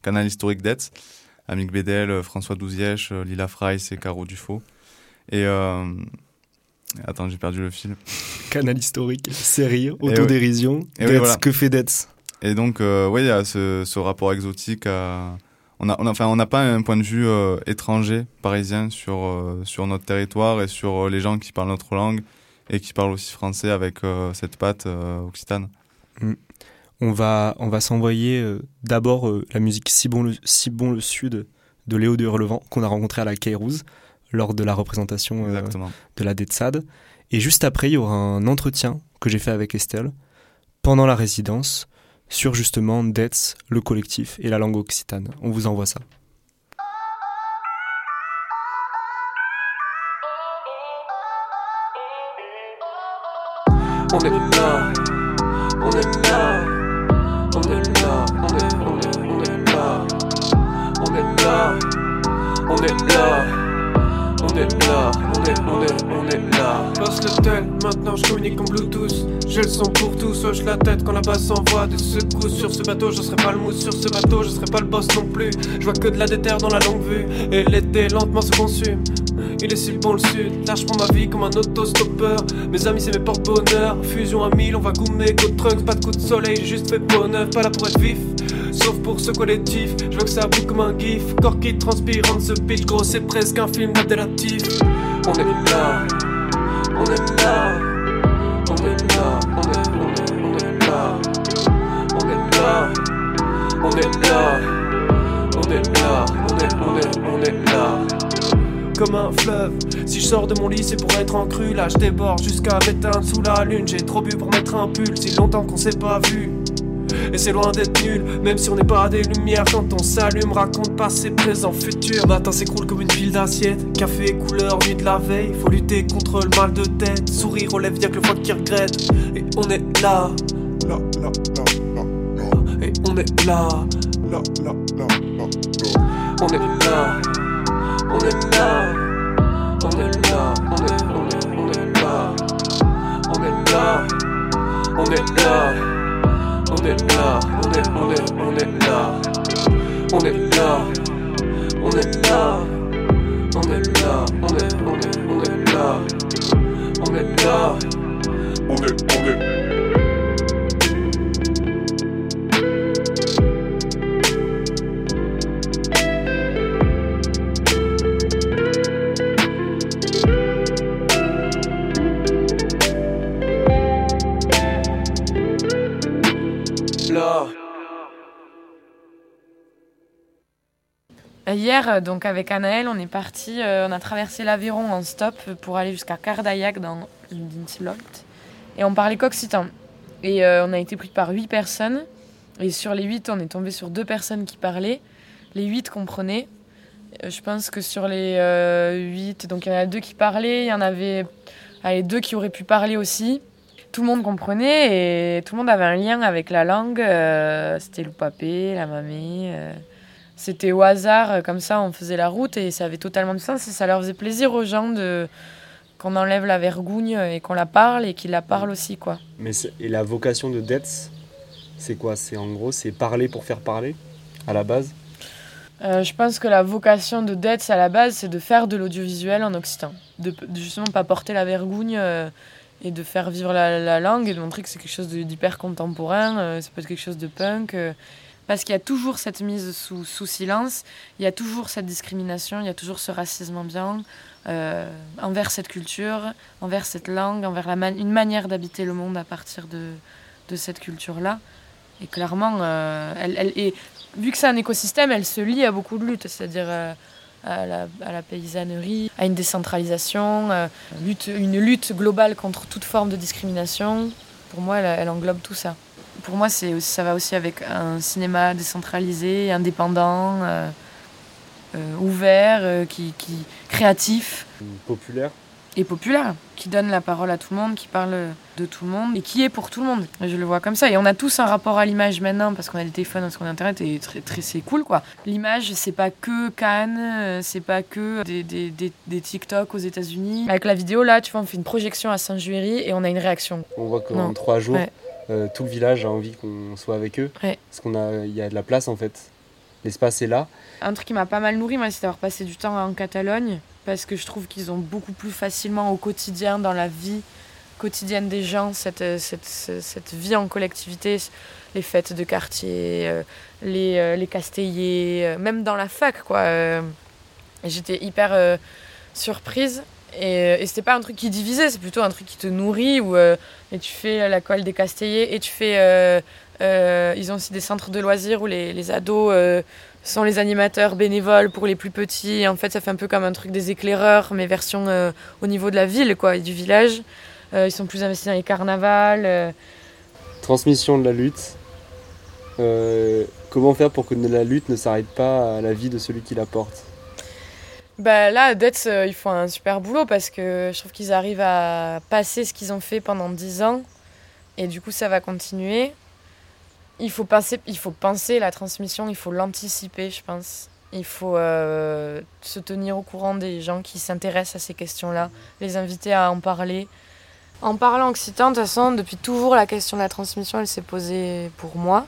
canal historique d'Etz. Amic Bédel, euh, François Douzièche, Lila Frey et Caro Dufaux. Et attends, j'ai perdu le fil. Canal historique, série, Et autodérision, oui. Et oui, Deaths, voilà. que fait Deaths Et donc, euh, oui, il y a ce, ce rapport exotique. À... On a, on a- enfin, on n'a pas un point de vue euh, étranger, parisien, sur, euh, sur notre territoire et sur euh, les gens qui parlent notre langue et qui parlent aussi français avec euh, cette patte euh, occitane. on va, on va s'envoyer euh, d'abord euh, la musique si bon, le, si bon le Sud de Léo de Hurlevent qu'on a rencontré à la Kairouz lors de la représentation euh, de la DETSAD. Et juste après, il y aura un entretien que j'ai fait avec Estelle pendant la résidence sur justement DETS, le collectif et la langue occitane. On vous envoie ça. On est là, on est là, on est là, on est, on est, on est là, on est là, on est là, on est là, on est, on est, on est là. Passe le tel, maintenant je communique en Bluetooth. J'ai le son pour tous, hoche la tête quand la basse envoie des secousses. Sur ce bateau, je serai pas le mousse, sur ce bateau, je serai pas le boss non plus. Je vois que de la déterre dans la longue vue, et l'été lentement se consume. il est si bon le sud. Là, je prends ma vie comme un autostoppeur. Mes amis, c'est mes porte-bonheur. Fusion à 1000, on va goumer. Go trunks, pas de coup de soleil, juste fait neuf. Pas là pour être vif, sauf pour ce collectif. Je veux que ça bouge comme un gif. Corps qui transpire ce pitch, gros, c'est presque un film d'Abdelatif. On est là, on est là, on est là, on est, on est, on est là, on est là, on est là, on est là, on est, on est, on est là comme un fleuve. Si je sors de mon lit, c'est pour être en crue. Là, je déborde jusqu'à m'éteindre sous la lune. J'ai trop bu pour mettre un pull. Si longtemps qu'on s'est pas vu. Et c'est loin d'être nul, même si on n'est pas des lumières quand on s'allume, raconte passé, présent, futur. Matin s'écroule comme une pile d'assiettes, café couleur, nuit de la veille. Faut lutter contre le mal de tête, sourire aux lèvres, y'a que le foie qui regrette. Et on est là, là, là, là, là, là. Et on est là, là, là, là, là, là. On est là, on est là, on est là, on est, on est, on est là, on est là, on est là. On est là, on est, on est, on est là. On est là, on est là. On est là, on est, on est, on est là. On est là, on est, on est. Hier, euh, donc avec Anaël, on est parti, euh, on a traversé l'Aveyron en stop pour aller jusqu'à Cardaillac dans l'Inslot. Et on parlait qu'occitan. Et euh, on a été pris par huit personnes. Et sur les huit, on est tombé sur deux personnes qui parlaient. Les huit comprenaient. Je pense que sur les euh, donc il y en a deux qui parlaient, il y en avait allez, deux qui auraient pu parler aussi. Tout le monde comprenait et tout le monde avait un lien avec la langue. C'était le papé, la mamie. C'était au hasard, euh, comme ça, on faisait la route et ça avait totalement de sens et ça leur faisait plaisir aux gens de qu'on enlève la vergougne et qu'on la parle et qu'ils la parlent aussi, quoi. Mais et la vocation de Detz, c'est quoi? C'est en gros, c'est parler pour faire parler, à la base? Euh, je pense que la vocation de Detz à la base, c'est de faire de l'audiovisuel en occitan. De, de justement pas porter la vergougne euh, et de faire vivre la, la langue et de montrer que c'est quelque chose d'hyper contemporain, euh, ça peut être quelque chose de punk. Parce qu'il y a toujours cette mise sous, silence, il y a toujours cette discrimination, il y a toujours ce racisme ambiant euh, envers cette culture, envers cette langue, envers une manière d'habiter le monde à partir de, cette culture-là. Et clairement, euh, elle, est, vu que c'est un écosystème, elle se lie à beaucoup de luttes, c'est-à-dire euh, à, la, paysannerie, à une décentralisation, une lutte globale contre toute forme de discrimination. Pour moi, elle, elle englobe tout ça. Pour moi, c'est ça va aussi avec un cinéma décentralisé, indépendant, euh, euh, ouvert, euh, qui, qui, créatif Populaire. et populaire, qui donne la parole à tout le monde, qui parle de tout le monde et qui est pour tout le monde. Je le vois comme ça. Et on a tous un rapport à l'image maintenant parce qu'on a des téléphones, parce qu'on a internet et très, très, c'est cool quoi. L'image, c'est pas que Cannes, c'est pas que des, des, des, des TikTok aux États-Unis. Avec la vidéo là, tu vois, on fait une projection à Saint-Juéry et on a une réaction. On voit qu'en trois jours, Ouais. Euh, tout le village a envie qu'on soit avec eux. Ouais. Parce qu'on a, il y a de la place en fait. L'espace est là. Un truc qui m'a pas mal nourri, moi, c'est d'avoir passé du temps en Catalogne, parce que je trouve qu'ils ont beaucoup plus facilement au quotidien, dans la vie quotidienne des gens, cette, cette, ce- cette vie en collectivité, les fêtes de quartier, euh, les, euh, les castelliers, même dans la fac, quoi. J'étais hyper euh, surprise. Et, c'était pas un truc qui divisait, c'est plutôt un truc qui te nourrit, où euh, et tu fais la colle des castelliers, et tu fais... euh, euh, ils ont aussi des centres de loisirs où les, les ados sont les animateurs bénévoles pour les plus petits. Et en fait, ça fait un peu comme un truc des éclaireurs, mais version au niveau de la ville quoi, et du village. Ils sont plus investis dans les carnavals. Transmission de la lutte. Comment faire pour que la lutte ne s'arrête pas à la vie de celui qui la porte? Bah, là, Detz, euh, ils font un super boulot parce que je trouve qu'ils arrivent à passer ce qu'ils ont fait pendant 10 ans. Et du coup, ça va continuer. Il faut penser, il faut penser la transmission, il faut l'anticiper, je pense. Il faut euh, se tenir au courant des gens qui s'intéressent à ces questions-là, les inviter à en parler. En parlant occitan, de toute façon, depuis toujours, la question de la transmission, elle s'est posée pour moi.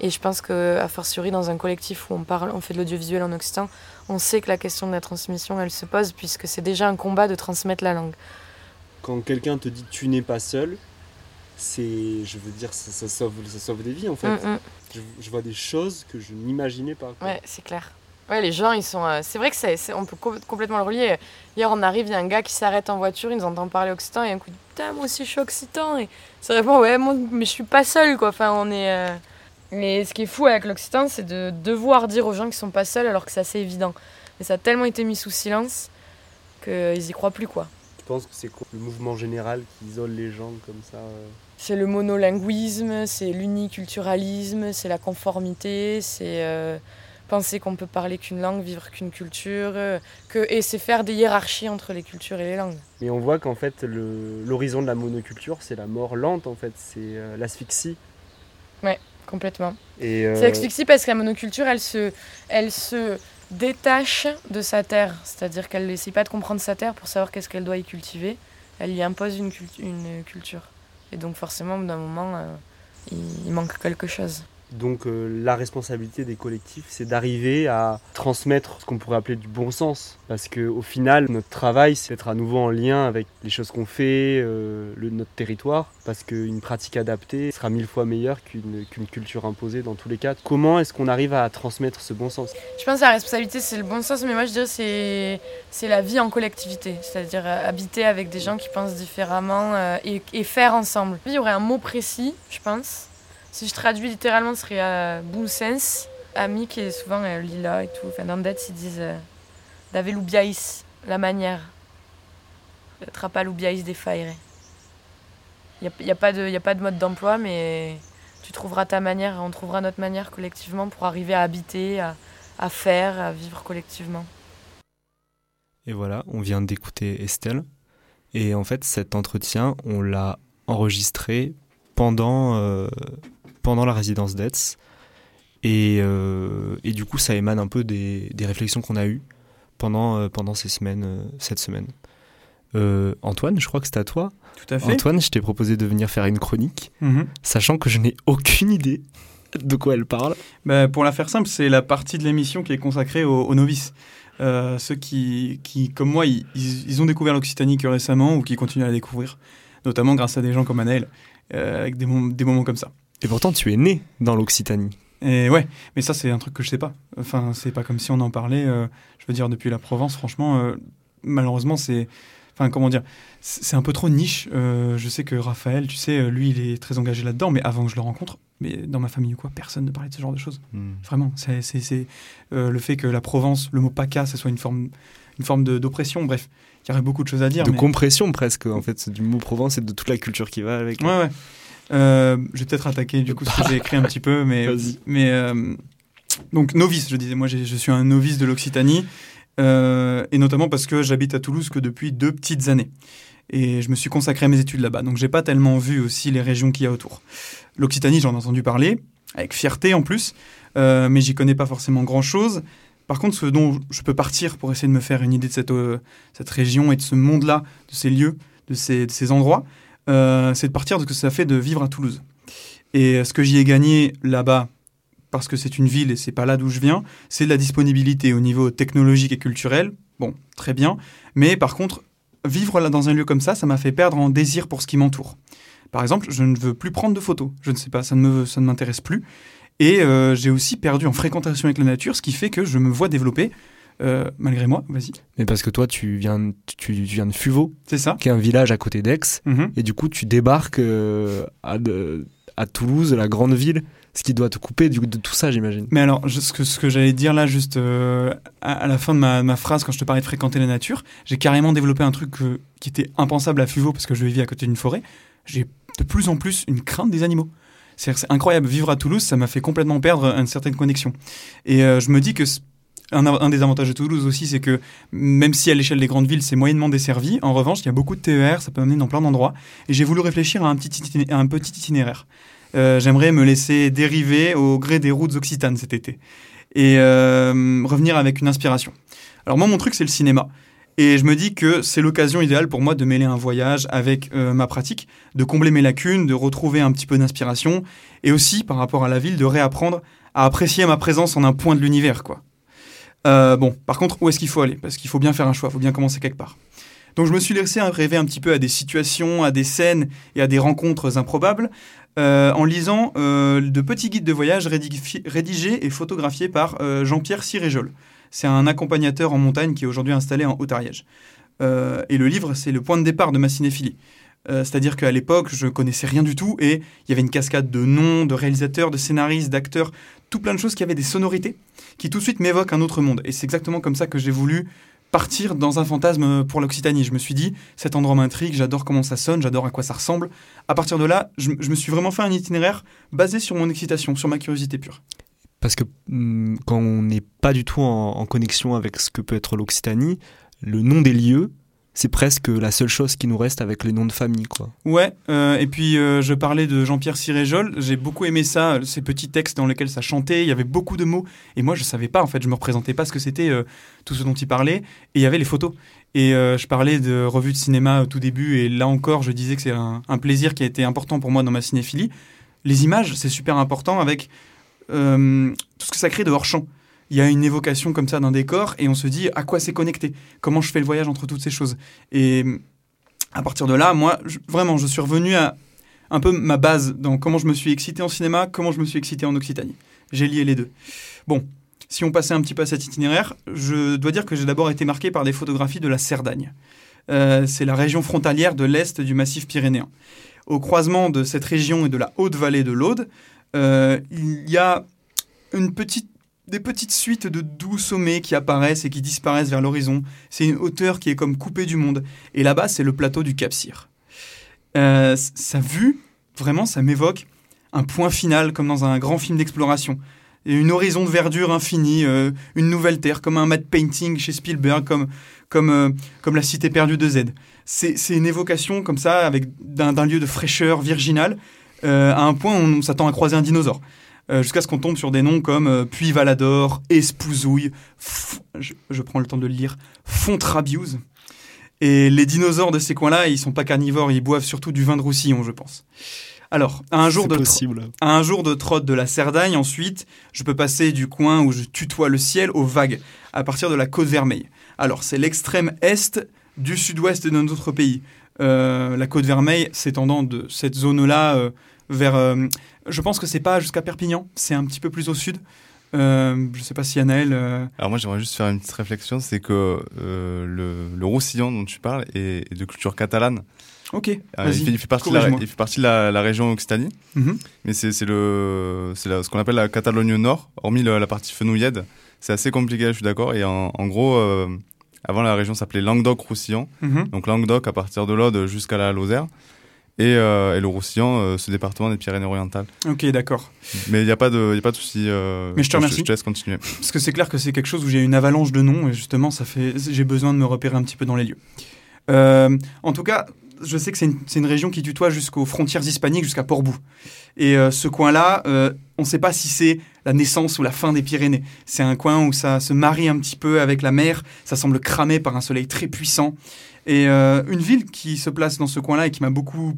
Et je pense que, a fortiori, dans un collectif où on parle, on fait de l'audiovisuel en occitan, on sait que la question de la transmission, elle se pose puisque c'est déjà un combat de transmettre la langue. Quand quelqu'un te dit tu n'es pas seul, c'est, je veux dire, ça, ça sauve, ça sauve des vies en fait. Mm, mm. Je, je vois des choses que je n'imaginais pas. quoi. Ouais, c'est clair. Ouais, les gens, ils sont. euh, c'est vrai que c'est, c'est- on peut co- complètement le relier. Hier, on arrive, il y a un gars qui s'arrête en voiture, il nous entend parler occitan, et un coup, dit Putain, moi aussi, je suis occitan. Et ça répond Ouais, moi, mais je suis pas seul, quoi. Enfin, on est. euh, Mais ce qui est fou avec l'occitan, c'est de devoir dire aux gens qu'ils sont pas seuls alors que c'est assez évident. Mais ça a tellement été mis sous silence qu'ils y croient plus, quoi. Je pense que c'est quoi le mouvement général qui isole les gens comme ça. euh. C'est le monolinguisme, c'est l'uniculturalisme, c'est la conformité, c'est euh, penser qu'on peut parler qu'une langue, vivre qu'une culture, euh, que, et c'est faire des hiérarchies entre les cultures et les langues. Mais on voit qu'en fait, l'horizon de la monoculture, c'est la mort lente en fait, c'est euh, l'asphyxie. Ouais, complètement. Et, euh, C'est asphyxie parce que la monoculture, elle se, elle se détache de sa terre. C'est-à-dire qu'elle n'essaie pas de comprendre sa terre pour savoir qu'est-ce qu'elle doit y cultiver. Elle y impose une, cult- une culture. Et donc forcément, d'un moment, euh, il, il manque quelque chose. Donc euh, la responsabilité des collectifs, c'est d'arriver à transmettre ce qu'on pourrait appeler du bon sens. Parce qu'au final, notre travail, c'est d'être à nouveau en lien avec les choses qu'on fait, euh, notre territoire. Parce qu'une pratique adaptée sera mille fois meilleure qu'une culture imposée dans tous les cas. Comment est-ce qu'on arrive à transmettre ce bon sens? Je pense que la responsabilité, c'est le bon sens, mais moi je dirais c'est la vie en collectivité, c'est-à-dire euh, habiter avec des gens qui pensent différemment et, et faire ensemble. Il y aurait un mot précis, je pense. Si je traduis littéralement, ce serait euh, bon sens. Ami qui est souvent euh, lila et tout. Enfin, dans Dead, ils disent euh, Dave l'oubiaïs, la manière. Trapa l'oubiaïs des faire. Il n'y a, pas de- y a pas de mode d'emploi, mais tu trouveras ta manière, on trouvera notre manière collectivement pour arriver à habiter, à, à faire, à vivre collectivement. Et voilà, on vient d'écouter Estelle. Et en fait, cet entretien, on l'a enregistré pendant, euh, pendant la résidence d'Etz. Et, euh, et du coup, ça émane un peu des, des réflexions qu'on a eues pendant, euh, pendant ces semaines, euh, cette semaine. Antoine, je crois que c'est à toi. Tout à fait. Antoine, je t'ai proposé de venir faire une chronique, Mhm. sachant que je n'ai aucune idée de quoi elle parle. Bah, pour la faire simple, c'est la partie de l'émission qui est consacrée aux, aux novices. Ceux qui, qui, comme moi, ils, ils- ont découvert l'Occitanie que récemment ou qui continuent à la découvrir, notamment grâce à des gens comme Anaël, avec des, mom- des moments comme ça. Et pourtant, tu es né dans l'Occitanie. Et ouais, mais ça, c'est un truc que je sais pas. Enfin, c'est pas comme si on en parlait. euh, je veux dire, depuis la Provence, franchement, euh, malheureusement, c'est. Enfin, comment dire C'est un peu trop niche. Euh, je sais que Raphaël, tu sais, lui, il est très engagé là-dedans, mais avant que je le rencontre, mais dans ma famille ou quoi, personne ne parlait de ce genre de choses. Hmm. Vraiment, c'est euh, le fait que la Provence, le mot PACA, ça soit une forme, une forme de- d'oppression. Bref, il y aurait beaucoup de choses à dire. De mais- compression presque, en fait, c'est du mot Provence et de toute la culture qui va avec. Ouais, ouais. Euh, je vais peut-être attaquer du coup ce que j'ai écrit un petit peu, mais, <laughs> mais euh, donc novice, je disais, moi je suis un novice de l'Occitanie, euh, et notamment parce que j'habite à Toulouse que depuis deux petites années. Et je me suis consacré à mes études là-bas, donc j'ai pas tellement vu aussi les régions qu'il y a autour. L'Occitanie, j'en ai entendu parler, avec fierté en plus, mais j'y connais pas forcément grand-chose. Par contre, ce dont je peux partir pour essayer de me faire une idée de cette, cette région et de ce monde-là, de ces lieux, de ces, de ces endroits, euh, c'est de partir de ce que ça fait de vivre à Toulouse. Et euh, ce que j'y ai gagné là-bas, parce que c'est une ville et c'est pas là d'où je viens, c'est de la disponibilité au niveau technologique et culturel. Bon, très bien. Mais par contre, vivre là dans un lieu comme ça, ça m'a fait perdre en désir pour ce qui m'entoure. Par exemple, je ne veux plus prendre de photos. Je ne sais pas, ça ne me, ça ne m'intéresse plus. Et euh, j'ai aussi perdu en fréquentation avec la nature, ce qui fait que je me vois développer, euh, malgré moi, vas-y. Mais parce que toi, tu viens, tu, tu viens de Fuveau, C'est ça. qui est un village à côté d'Aix, Mhm. et du coup, tu débarques euh, à, de- à Toulouse, la grande ville, ce qui doit te couper du, de tout ça, j'imagine. Mais alors, je- ce que, ce que j'allais dire là, juste euh, à, à la fin de ma, ma phrase, quand je te parlais de fréquenter la nature, j'ai carrément développé un truc qui était impensable à Fuveau parce que je vivais à côté d'une forêt. J'ai de plus en plus une crainte des animaux. C'est incroyable. Vivre à Toulouse, ça m'a fait complètement perdre une certaine connexion. Et je me dis que un, un des avantages de Toulouse aussi, c'est que même si à l'échelle des grandes villes, c'est moyennement desservi, en revanche, il y a beaucoup de TER, ça peut amener dans plein d'endroits. Et j'ai voulu réfléchir à un petit, un petit itinéraire. Euh, J'aimerais me laisser dériver au gré des routes occitanes cet été et euh, revenir avec une inspiration. Alors moi, mon truc, c'est le cinéma. Et je me dis que c'est l'occasion idéale pour moi de mêler un voyage avec euh, ma pratique, de combler mes lacunes, de retrouver un petit peu d'inspiration, et aussi, par rapport à la ville, de réapprendre à apprécier ma présence en un point de l'univers, quoi. Euh, bon, par contre, où est-ce qu'il faut aller? Parce qu'il faut bien faire un choix, il faut bien commencer quelque part. Donc je me suis laissé rêver un petit peu à des situations, à des scènes et à des rencontres improbables, euh, en lisant euh, de petits guides de voyage rédigés et photographiés par Jean-Pierre Siréjol. C'est un accompagnateur en montagne qui est aujourd'hui installé en Haute-Ariège. Et le livre, c'est le point de départ de ma cinéphilie. C'est-à-dire qu'à l'époque, je connaissais rien du tout et il y avait une cascade de noms, de réalisateurs, de scénaristes, d'acteurs, tout plein de choses qui avaient des sonorités qui tout de suite m'évoquent un autre monde. Et c'est exactement comme ça que j'ai voulu partir dans un fantasme pour l'Occitanie. Je me suis dit, cet endroit m'intrigue, j'adore comment ça sonne, j'adore à quoi ça ressemble. À partir de là, je, me suis vraiment fait un itinéraire basé sur mon excitation, sur ma curiosité pure. Parce que hum, quand on n'est pas du tout en, en connexion avec ce que peut être l'Occitanie, le nom des lieux, c'est presque la seule chose qui nous reste avec les noms de famille, quoi. Ouais, euh, et puis euh, je parlais de Jean-Pierre Siréjol, j'ai beaucoup aimé ça, euh, ces petits textes dans lesquels ça chantait, il y avait beaucoup de mots, et moi je savais pas en fait, je me représentais pas ce que c'était tout ce dont il parlait, et il y avait les photos. Et je parlais de revues de cinéma au tout début, et là encore je disais que c'est un, un plaisir qui a été important pour moi dans ma cinéphilie. Les images, c'est super important avec tout ce que ça crée de hors-champ. Il y a une évocation comme ça d'un décor, et on se dit à quoi c'est connecté, comment je fais le voyage entre toutes ces choses? Et à partir de là, moi, vraiment, je suis revenu à un peu ma base dans comment je me suis excité en cinéma, comment je me suis excité en Occitanie. J'ai lié les deux. Bon, si on passait un petit peu à cet itinéraire, je dois dire que j'ai d'abord été marqué par des photographies de la Cerdagne. Euh, c'est la région frontalière de l'est du massif pyrénéen. Au croisement de cette région et de la haute vallée de l'Aude, euh, il y a une petite, des petites suites de doux sommets qui apparaissent et qui disparaissent vers l'horizon. C'est une hauteur qui est comme coupée du monde. Et là-bas, c'est le plateau du Cap Cyr. Euh, c- sa vue, vraiment, ça m'évoque un point final comme dans un grand film d'exploration. Une horizon de verdure infinie, euh, une nouvelle terre, comme un matte painting chez Spielberg, comme, comme, euh, comme la cité perdue de Z. C'est une évocation comme ça, avec d'un lieu de fraîcheur virginale, à un point où on s'attend à croiser un dinosaure. Euh, Jusqu'à ce qu'on tombe sur des noms comme euh, Puy Valador, Espouzouille, je, je prends le temps de le lire, Fontrabiuse. Et les dinosaures de ces coins-là, ils sont pas carnivores, ils boivent surtout du vin de Roussillon, je pense. Alors, à un jour de possible. à un jour de trotte de la Cerdagne, ensuite, je peux passer du coin où je tutoie le ciel aux vagues, à partir de la côte Vermeille. Alors, c'est l'extrême est du sud-ouest de notre pays. Euh, la côte Vermeille s'étendant de cette zone-là euh, vers. euh, je pense que c'est pas jusqu'à Perpignan, c'est un petit peu plus au sud. Euh, je sais pas si Anaël. euh, Alors moi j'aimerais juste faire une petite réflexion, c'est que euh, le, le Roussillon dont tu parles est, est de culture catalane. Ok, Euh, il, fait, il fait partie de la, corrige-moi. il fait partie de la, la région Occitanie, Mhm. mais c'est le c'est la- ce qu'on appelle la Catalogne Nord, hormis la partie fenouillède. C'est assez compliqué, je suis d'accord. Et en, en gros, avant la région s'appelait Languedoc-Roussillon, Mhm. donc Languedoc à partir de l'Aude jusqu'à la Lozère, et, euh, et le Roussillon, euh, ce département des Pyrénées-Orientales. Ok, d'accord. Mais il n'y a pas de y a pas de souci. euh, Mais je te remercie. Je, te laisse continuer. Parce que c'est clair que c'est quelque chose où j'ai une avalanche de noms et justement, ça fait, j'ai besoin de me repérer un petit peu dans les lieux. En tout cas, je sais que c'est une, une région qui tutoie jusqu'aux frontières hispaniques, jusqu'à Portbou. Et ce coin-là, on ne sait pas si c'est la naissance ou la fin des Pyrénées. C'est un coin où ça se marie un petit peu avec la mer, ça semble cramé par un soleil très puissant. Et euh, une ville qui se place dans ce coin-là et qui m'a beaucoup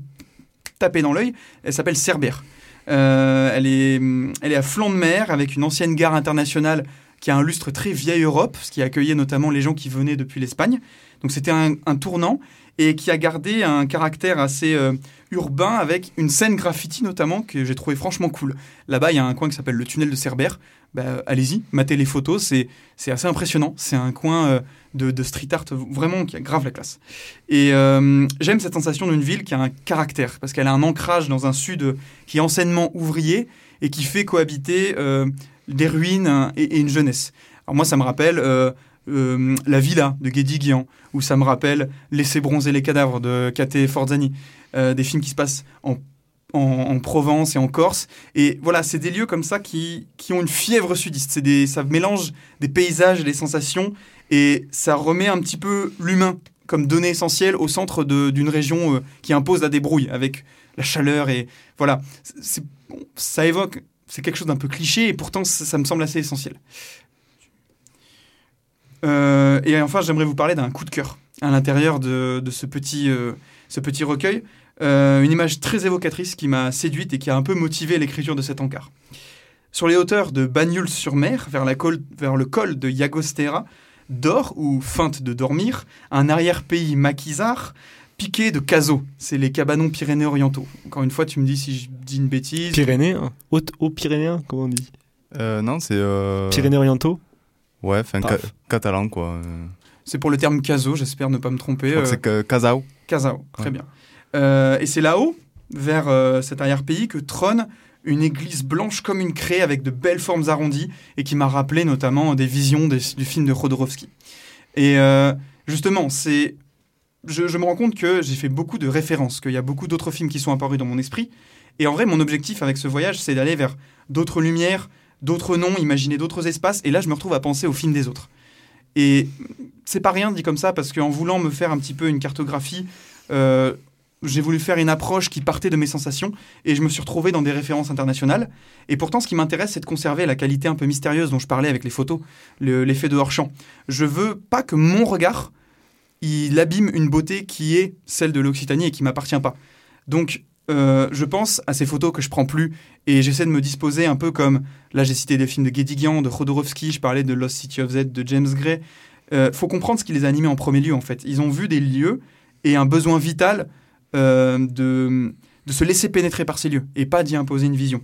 tapé dans l'œil, elle s'appelle Cerbère. Euh, elle, est, elle est à flanc de mer avec une ancienne gare internationale qui a un lustre très vieille Europe, ce qui accueillait notamment les gens qui venaient depuis l'Espagne. Donc c'était un, tournant et qui a gardé un caractère assez euh, urbain avec une scène graffiti notamment que j'ai trouvé franchement cool. Là-bas, il y a un coin qui s'appelle le tunnel de Cerbère. Bah, Allez-y, matez les photos, c'est assez impressionnant. C'est un coin de, street art vraiment qui a grave la classe. Et euh, j'aime cette sensation d'une ville qui a un caractère, parce qu'elle a un ancrage dans un sud qui est enseignement ouvrier et qui fait cohabiter euh, des ruines hein, et, une jeunesse. Alors moi, ça me rappelle euh, euh, La Villa de Guédiguian, ou ça me rappelle Laisser bronzer les cadavres de Kate Forzani, euh, des films qui se passent en, en, en Provence et en Corse. Et voilà, c'est des lieux comme ça qui, qui ont une fièvre sudiste. C'est des, ça mélange des paysages et des sensations, et ça remet un petit peu l'humain comme donnée essentielle au centre d'une région euh, qui impose la débrouille, avec la chaleur et voilà. Ça évoque, c'est quelque chose d'un peu cliché, et pourtant ça, me semble assez essentiel. Euh, et enfin, j'aimerais vous parler d'un coup de cœur à l'intérieur de, ce, petit, euh, ce petit recueil. Une image très évocatrice qui m'a séduite et qui a un peu motivé l'écriture de cet encart. Sur les hauteurs de Bagnols-sur-Mer, vers, vers le col de Llagostera, dort ou feinte de dormir un arrière-pays maquisard piqué de caso. C'est les cabanons pyrénées orientaux. Encore une fois, tu me dis si je dis une bêtise. Pyrénéen Haute, haut Pyrénéen, comment on dit? Euh, non, c'est. euh, Pyrénées orientaux? Ouais, enfin, ca- catalan, quoi. C'est pour le terme caso, j'espère ne pas me tromper. Euh, c'est que Casao. Casao, très Ouais. bien. Euh, et c'est là-haut, vers euh, cet arrière-pays, que trône une église blanche comme une craie avec de belles formes arrondies et qui m'a rappelé notamment des visions du film de Jodorowsky. Et euh, justement, c'est, je, je me rends compte que j'ai fait beaucoup de références, qu'il y a beaucoup d'autres films qui sont apparus dans mon esprit. Et en vrai, mon objectif avec ce voyage, c'est d'aller vers d'autres lumières, d'autres noms, imaginer d'autres espaces. Et là, je me retrouve à penser aux films des autres. Et c'est pas rien dit comme ça, parce qu'en voulant me faire un petit peu une cartographie, euh, j'ai voulu faire une approche qui partait de mes sensations et je me suis retrouvé dans des références internationales. Et pourtant, ce qui m'intéresse, c'est de conserver la qualité un peu mystérieuse dont je parlais avec les photos, le- l'effet de hors-champ. Je veux pas que mon regard, il abîme une beauté qui est celle de l'Occitanie et qui m'appartient pas. Donc, euh, je pense à ces photos que je prends plus et j'essaie de me disposer un peu comme là j'ai cité des films de Guédiguian, de Jodorowsky, je parlais de Lost City of Z, de James Gray. Euh, faut comprendre ce qui les a animés en premier lieu en fait. Ils ont vu des lieux et un besoin vital de, de se laisser pénétrer par ces lieux et pas d'y imposer une vision.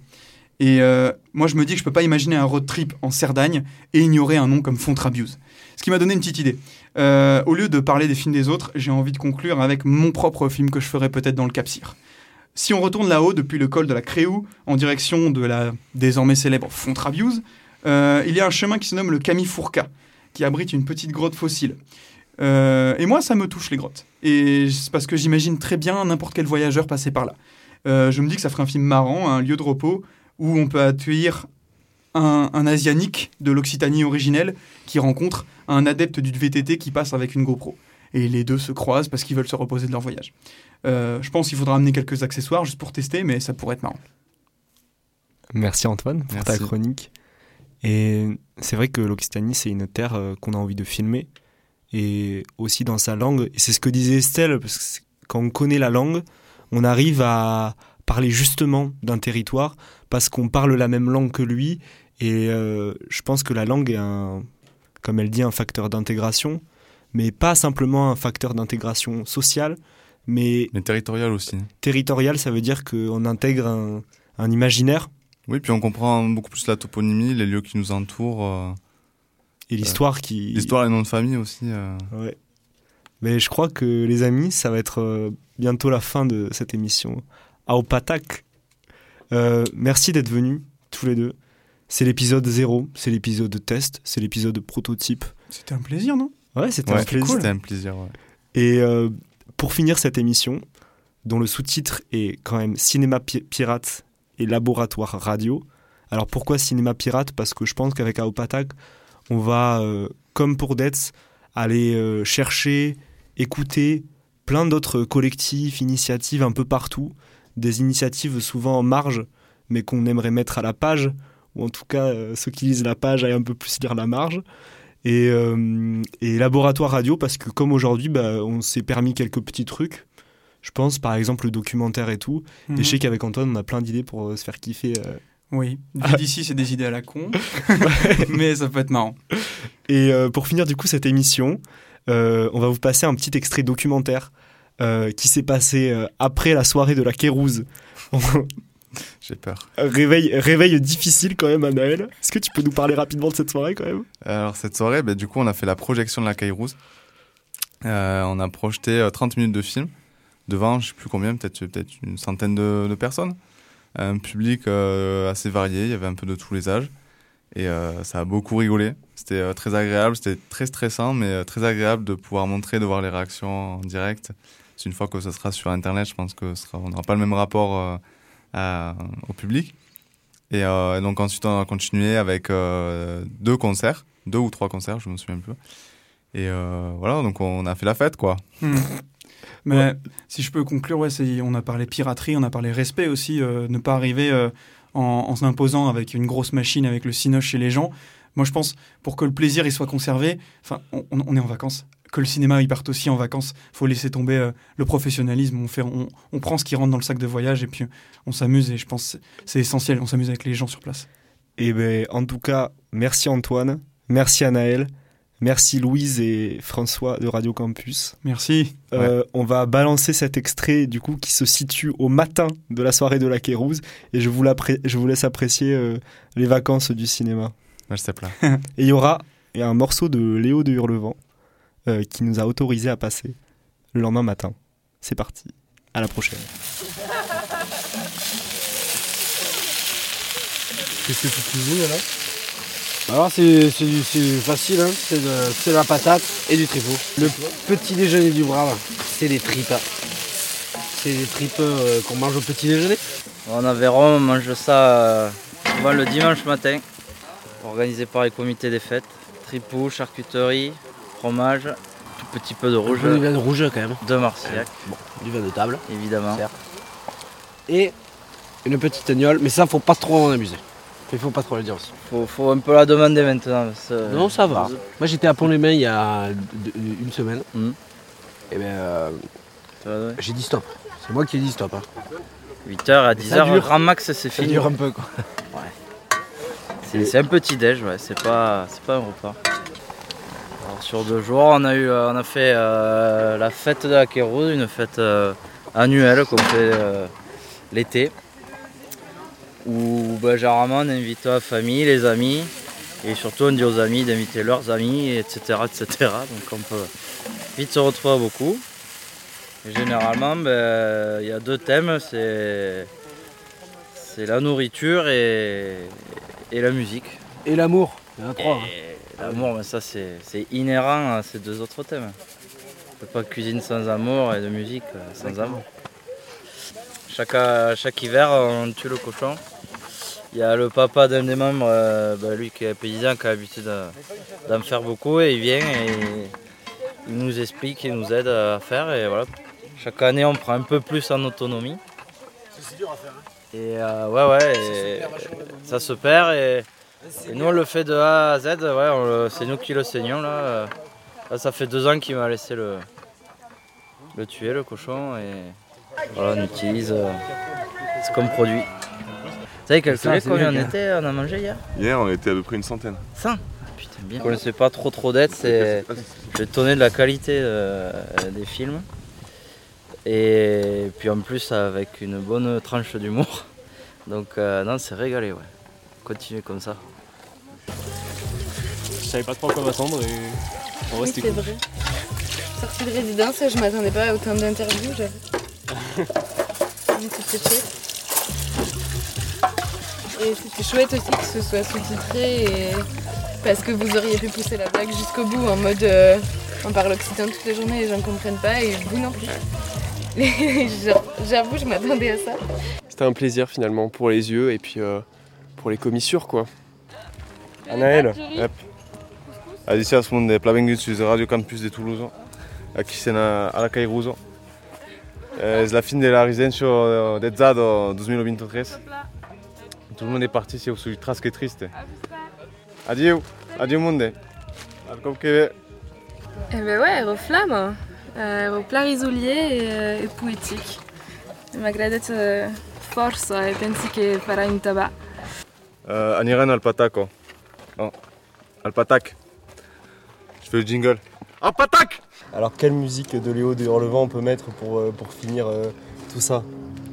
Et euh, moi, je me dis que je peux pas imaginer un road trip en Cerdagne et ignorer un nom comme Fontrabiuse. Ce qui m'a donné une petite idée. Euh, au lieu de parler des films des autres, j'ai envie de conclure avec mon propre film que je ferai peut-être dans le Cap-Cyr. Si on retourne là-haut, depuis le col de la Créou, en direction de la désormais célèbre Fontrabiuse, euh, il y a un chemin qui se nomme le Camille Fourca, qui abrite une petite grotte fossile. Euh, et moi, ça me touche les grottes. Et c'est parce que j'imagine très bien n'importe quel voyageur passer par là. Euh, je me dis que ça ferait un film marrant, un lieu de repos où on peut accueillir un, un asianique de l'Occitanie originelle qui rencontre un adepte du VTT qui passe avec une GoPro. Et les deux se croisent parce qu'ils veulent se reposer de leur voyage. Euh, je pense qu'il faudra amener quelques accessoires juste pour tester, mais ça pourrait être marrant. Merci Antoine pour ta chronique. Et c'est vrai que l'Occitanie, c'est une terre qu'on a envie de filmer. Et aussi dans sa langue. Et c'est ce que disait Estelle, parce que quand on connaît la langue, on arrive à parler justement d'un territoire parce qu'on parle la même langue que lui. Et euh, je pense que la langue est un, comme elle dit, un facteur d'intégration, mais pas simplement un facteur d'intégration sociale, mais Mais territorial aussi. territorial, ça veut dire qu'on intègre un, un imaginaire Oui, puis on comprend beaucoup plus la toponymie, les lieux qui nous entourent. euh, et l'histoire qui. L'histoire et les noms de famille aussi. euh. Ouais. Mais je crois que les amis, ça va être euh, bientôt la fin de cette émission. Ao Patak. Euh, merci d'être venus, tous les deux. C'est l'épisode 0, c'est l'épisode test, c'est l'épisode prototype. C'était un plaisir, non? Ouais, c'était Ouais, un plaisir. C'était un plaisir, ouais. Et euh, pour finir cette émission, dont le sous-titre est quand même Cinéma pi- Pirate et Laboratoire Radio. Alors pourquoi Cinéma Pirate? Parce que je pense qu'avec Aopatak, on va, euh, comme pour Detz, aller euh, chercher, écouter plein d'autres collectifs, initiatives un peu partout, des initiatives souvent en marge, mais qu'on aimerait mettre à la page, ou en tout cas euh, ceux qui lisent la page aillent un peu plus lire la marge. Et, et laboratoire radio, parce que comme aujourd'hui, bah, on s'est permis quelques petits trucs. Je pense par exemple le documentaire et tout. Mhm. Et je sais qu'avec Antoine, on a plein d'idées pour se faire kiffer. euh. Oui, <laughs> vu d'ici, c'est des idées à la con, <laughs> mais ça peut être marrant. Et euh, pour finir du coup cette émission, euh, on va vous passer un petit extrait documentaire euh, qui s'est passé euh, après la soirée de la Kérouse. <laughs> J'ai peur. réveil, réveil difficile quand même, Anaël. Est-ce que tu peux nous parler rapidement de cette soirée quand même? Alors cette soirée, bah, du coup, on a fait la projection de la Kairouz. Euh, on a projeté euh, 30 minutes de film devant, je sais plus combien, peut-être peut une centaine de, de personnes. Un public euh, assez varié, il y avait un peu de tous les âges. Et euh, ça a beaucoup rigolé. C'était euh, très agréable, c'était très stressant, mais euh, très agréable de pouvoir montrer, de voir les réactions en direct. Une fois que ça sera sur Internet, je pense que ce sera, on n'aura pas le même rapport euh, au public. Et euh, donc ensuite, on a continué avec euh, deux concerts, deux ou trois concerts, je me souviens plus. Et euh, voilà, donc on a fait la fête, quoi. Mais si je peux conclure, ouais, on a parlé piraterie, on a parlé respect aussi, euh, ne pas arriver euh, en, en s'imposant avec une grosse machine, avec le cinoche chez les gens. Moi, je pense, pour que le plaisir il soit conservé, enfin, on, on est en vacances, que le cinéma il parte aussi en vacances, faut laisser tomber euh, le professionnalisme. On, fait, on, on, prend ce qui rentre dans le sac de voyage et puis on s'amuse. Et je pense c'est essentiel, on s'amuse avec les gens sur place. Et eh ben, en tout cas, merci Antoine, merci Anaël. Merci Louise et François de Radio Campus. Merci. Euh, on va balancer cet extrait du coup qui se situe au matin de la soirée de la Kérouse et je vous, je vous laisse apprécier euh, les vacances du cinéma. Merci plat. <laughs> et il y aura un morceau de Léo de Hurlevent euh, qui nous a autorisé à passer le lendemain matin. C'est parti. À la prochaine. Qu'est-ce que tu cuisines là? Alors c'est facile, hein. c'est de, la patate et du tripot. Le petit déjeuner du brave, c'est des tripes. C'est des tripes euh, qu'on mange au petit déjeuner. En Aveyron, on mange ça euh, le dimanche matin, organisé par les comités des fêtes. Tripot, charcuterie, fromage, tout petit peu de rouge. Du vin de rouge quand même. De Marciac. du vin de table. Évidemment. Et une petite agnole, mais ça faut pas trop en abuser. Il faut pas trop le dire aussi. Faut, faut un peu la demander maintenant. Non, ça va. Moi j'étais à Pont-les-Mains il y a une semaine. Hmm. Et ben euh, j'ai dit stop. C'est moi qui ai dit stop. 8h hein. à 10h, grand max c'est fini. Ça dure un peu quoi. Ouais. C'est un petit déj, ouais. c'est pas, pas un repas. sur deux jours, on a, eu, on a fait euh, la fête de la Kérouz, une fête euh, annuelle qu'on fait l'été où bah, généralement on invite la famille, les amis, et surtout on dit aux amis d'inviter leurs amis, etc., etc. Donc on peut vite se retrouver beaucoup. généralement, ben, il y a deux thèmes, c'est la nourriture et, la musique. Et l'amour, il y en a trois. Hein. L'amour, mais ça c'est inhérent à ces deux autres thèmes. On ne peut pas cuisiner sans amour et de musique euh, sans amour. Chaque, chaque hiver, on tue le cochon. Il y a le papa d'un des membres, euh, bah, lui qui est paysan, qui a l'habitude d'en faire beaucoup, et il vient et il nous explique, il nous aide à faire. Et voilà. Chaque année, on prend un peu plus en autonomie. C'est dur à faire. Hein. Et euh, ouais, ouais, ça se perd. Et, nous, on le fait de A à Z. Ouais, c'est nous qui le saignons. Là. ça fait deux ans qu'il m'a laissé le, le tuer, le cochon. Et voilà, on utilise euh, ce qu'on produit. Vous savez calculer combien on était, on a mangé hier? Hier, on était à peu près une centaine. 100 Putain, bien. Je connaissais pas trop trop d'être, c'est. Je de la qualité euh, des films. Et puis en plus, avec une bonne tranche d'humour. Donc, euh, non, c'est régalé, ouais. Continuez comme ça. Je savais pas trop à quoi m'attendre et. En oui, c'est vrai. Sortie de résidence, je m'attendais pas à autant d'interviews, j'avoue. C'était Et c'était chouette aussi que ce soit sous-titré et... parce que vous auriez pu pousser la blague jusqu'au bout en mode euh, on parle occitan toute la journée et les gens ne comprennent pas et vous non plus. <laughs> J'avoue, je m'attendais à ça. C'était un plaisir finalement pour les yeux et puis euh, pour les commissures quoi. Anaël, yep. Adicia spunde Plavengus de Radio Campus de Toulouse, aqui cena à la Cairuso. C'est la fin de la résidence de Zado 2023. Tout le monde est parti, c'est aussi très triste. Adieu, adieu monde. Comme que. Eh ben ouais, reflamme. Euh, au plat isolier et, euh, poétique. M'agrada euh, force et pensi che farà un tabac. Euh, Aniran al pataco. Al patac. Je fais le jingle. Patac Alors quelle musique de Léo de Hurlevent on peut mettre pour, pour finir tout ça?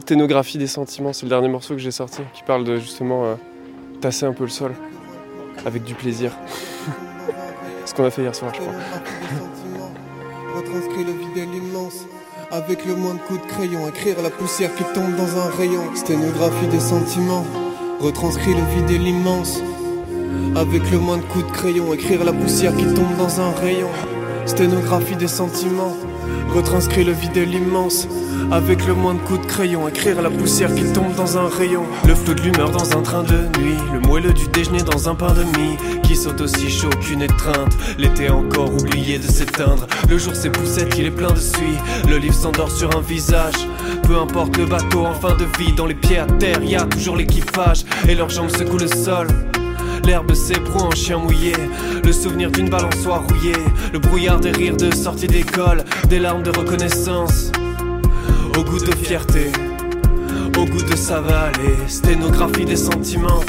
Sténographie des sentiments, c'est le dernier morceau que j'ai sorti, qui parle de justement euh, tasser un peu le sol avec du plaisir. <laughs> Ce qu'on a fait hier soir, je crois. <laughs> Retranscrit le vide l'immense. Avec le moins de coups de crayon, écrire la poussière qui tombe dans un rayon. Sténographie des sentiments, retranscrit le vide et l'immense. Avec le moins de coups de crayon, écrire la poussière qui tombe dans un rayon. Sténographie des sentiments, retranscrit le vide et l'immense. Avec le moins de coups de crayon, écrire la poussière qui tombe dans un rayon. Le flot de l'humeur dans un train de nuit. Le moelleux du déjeuner dans un pain de mie. Qui saute aussi chaud qu'une étreinte. L'été encore oublié de s'éteindre. Le jour s'est poussette, il est plein de suie. Le livre s'endort sur un visage. Peu importe le bateau en fin de vie. Dans les pieds à terre, y a toujours l'équipage. Et leurs jambes secouent le sol. L'herbe s'ébroue en chien mouillé, le souvenir d'une balançoire rouillée, le brouillard des rires de sortie d'école, des larmes de reconnaissance, au goût de fierté, au goût de ça va aller, sténographie des sentiments,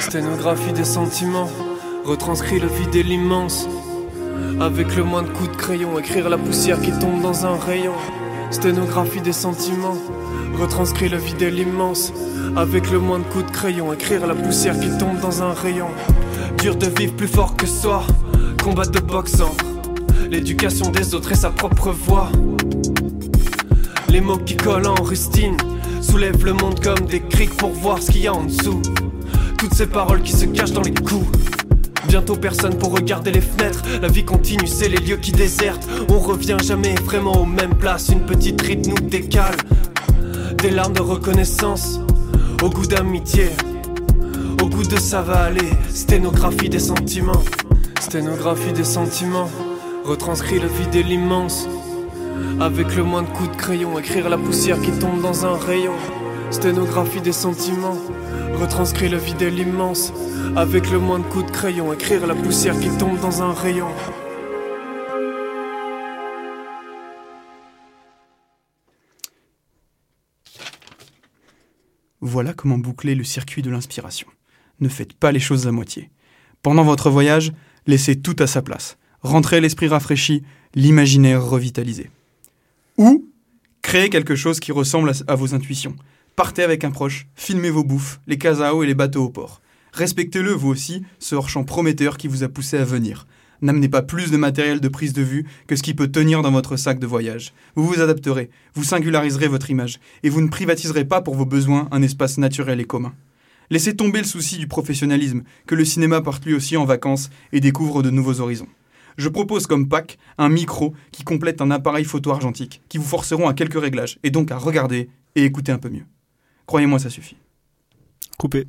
sténographie des sentiments, retranscrit le vide et l'immense, avec le moins de coups de crayon, écrire la poussière qui tombe dans un rayon, sténographie des sentiments, retranscrit le vide et l'immense, avec le moins de coups de crayon, écrire la poussière qui tombe dans un rayon. Dur de vivre plus fort que soi, combat de boxe entre l'éducation des autres et sa propre voix. Les mots qui collent en rustine soulèvent le monde comme des criques pour voir ce qu'il y a en dessous. Toutes ces paroles qui se cachent dans les coups. Bientôt personne pour regarder les fenêtres. La vie continue, c'est les lieux qui désertent. On revient jamais vraiment aux mêmes places. Une petite rite nous décale. Des larmes de reconnaissance, au goût d'amitié, au goût de ça va aller. Sténographie des sentiments, sténographie des sentiments. Retranscrit le vide l'immense. Avec le moins de coups de crayon, écrire la poussière qui tombe dans un rayon. Sténographie des sentiments, retranscrit le vide l'immense. Avec le moins de coups de crayon, écrire la poussière qui tombe dans un rayon. Voilà comment boucler le circuit de l'inspiration. Ne faites pas les choses à moitié. Pendant votre voyage, laissez tout à sa place. Rentrez l'esprit rafraîchi, l'imaginaire revitalisé. Ou créez quelque chose qui ressemble à, vos intuitions. Partez avec un proche, filmez vos bouffes, les casaos et les bateaux au port. Respectez-le vous aussi, ce hors-champ prometteur qui vous a poussé à venir. N'amenez pas plus de matériel de prise de vue que ce qui peut tenir dans votre sac de voyage. Vous vous adapterez, vous singulariserez votre image, et vous ne privatiserez pas pour vos besoins un espace naturel et commun. Laissez tomber le souci du professionnalisme, que le cinéma parte lui aussi en vacances et découvre de nouveaux horizons. Je propose comme pack un micro qui complète un appareil photo argentique, qui vous forceront à quelques réglages, et donc à regarder et écouter un peu mieux. Croyez-moi, ça suffit. Coupé.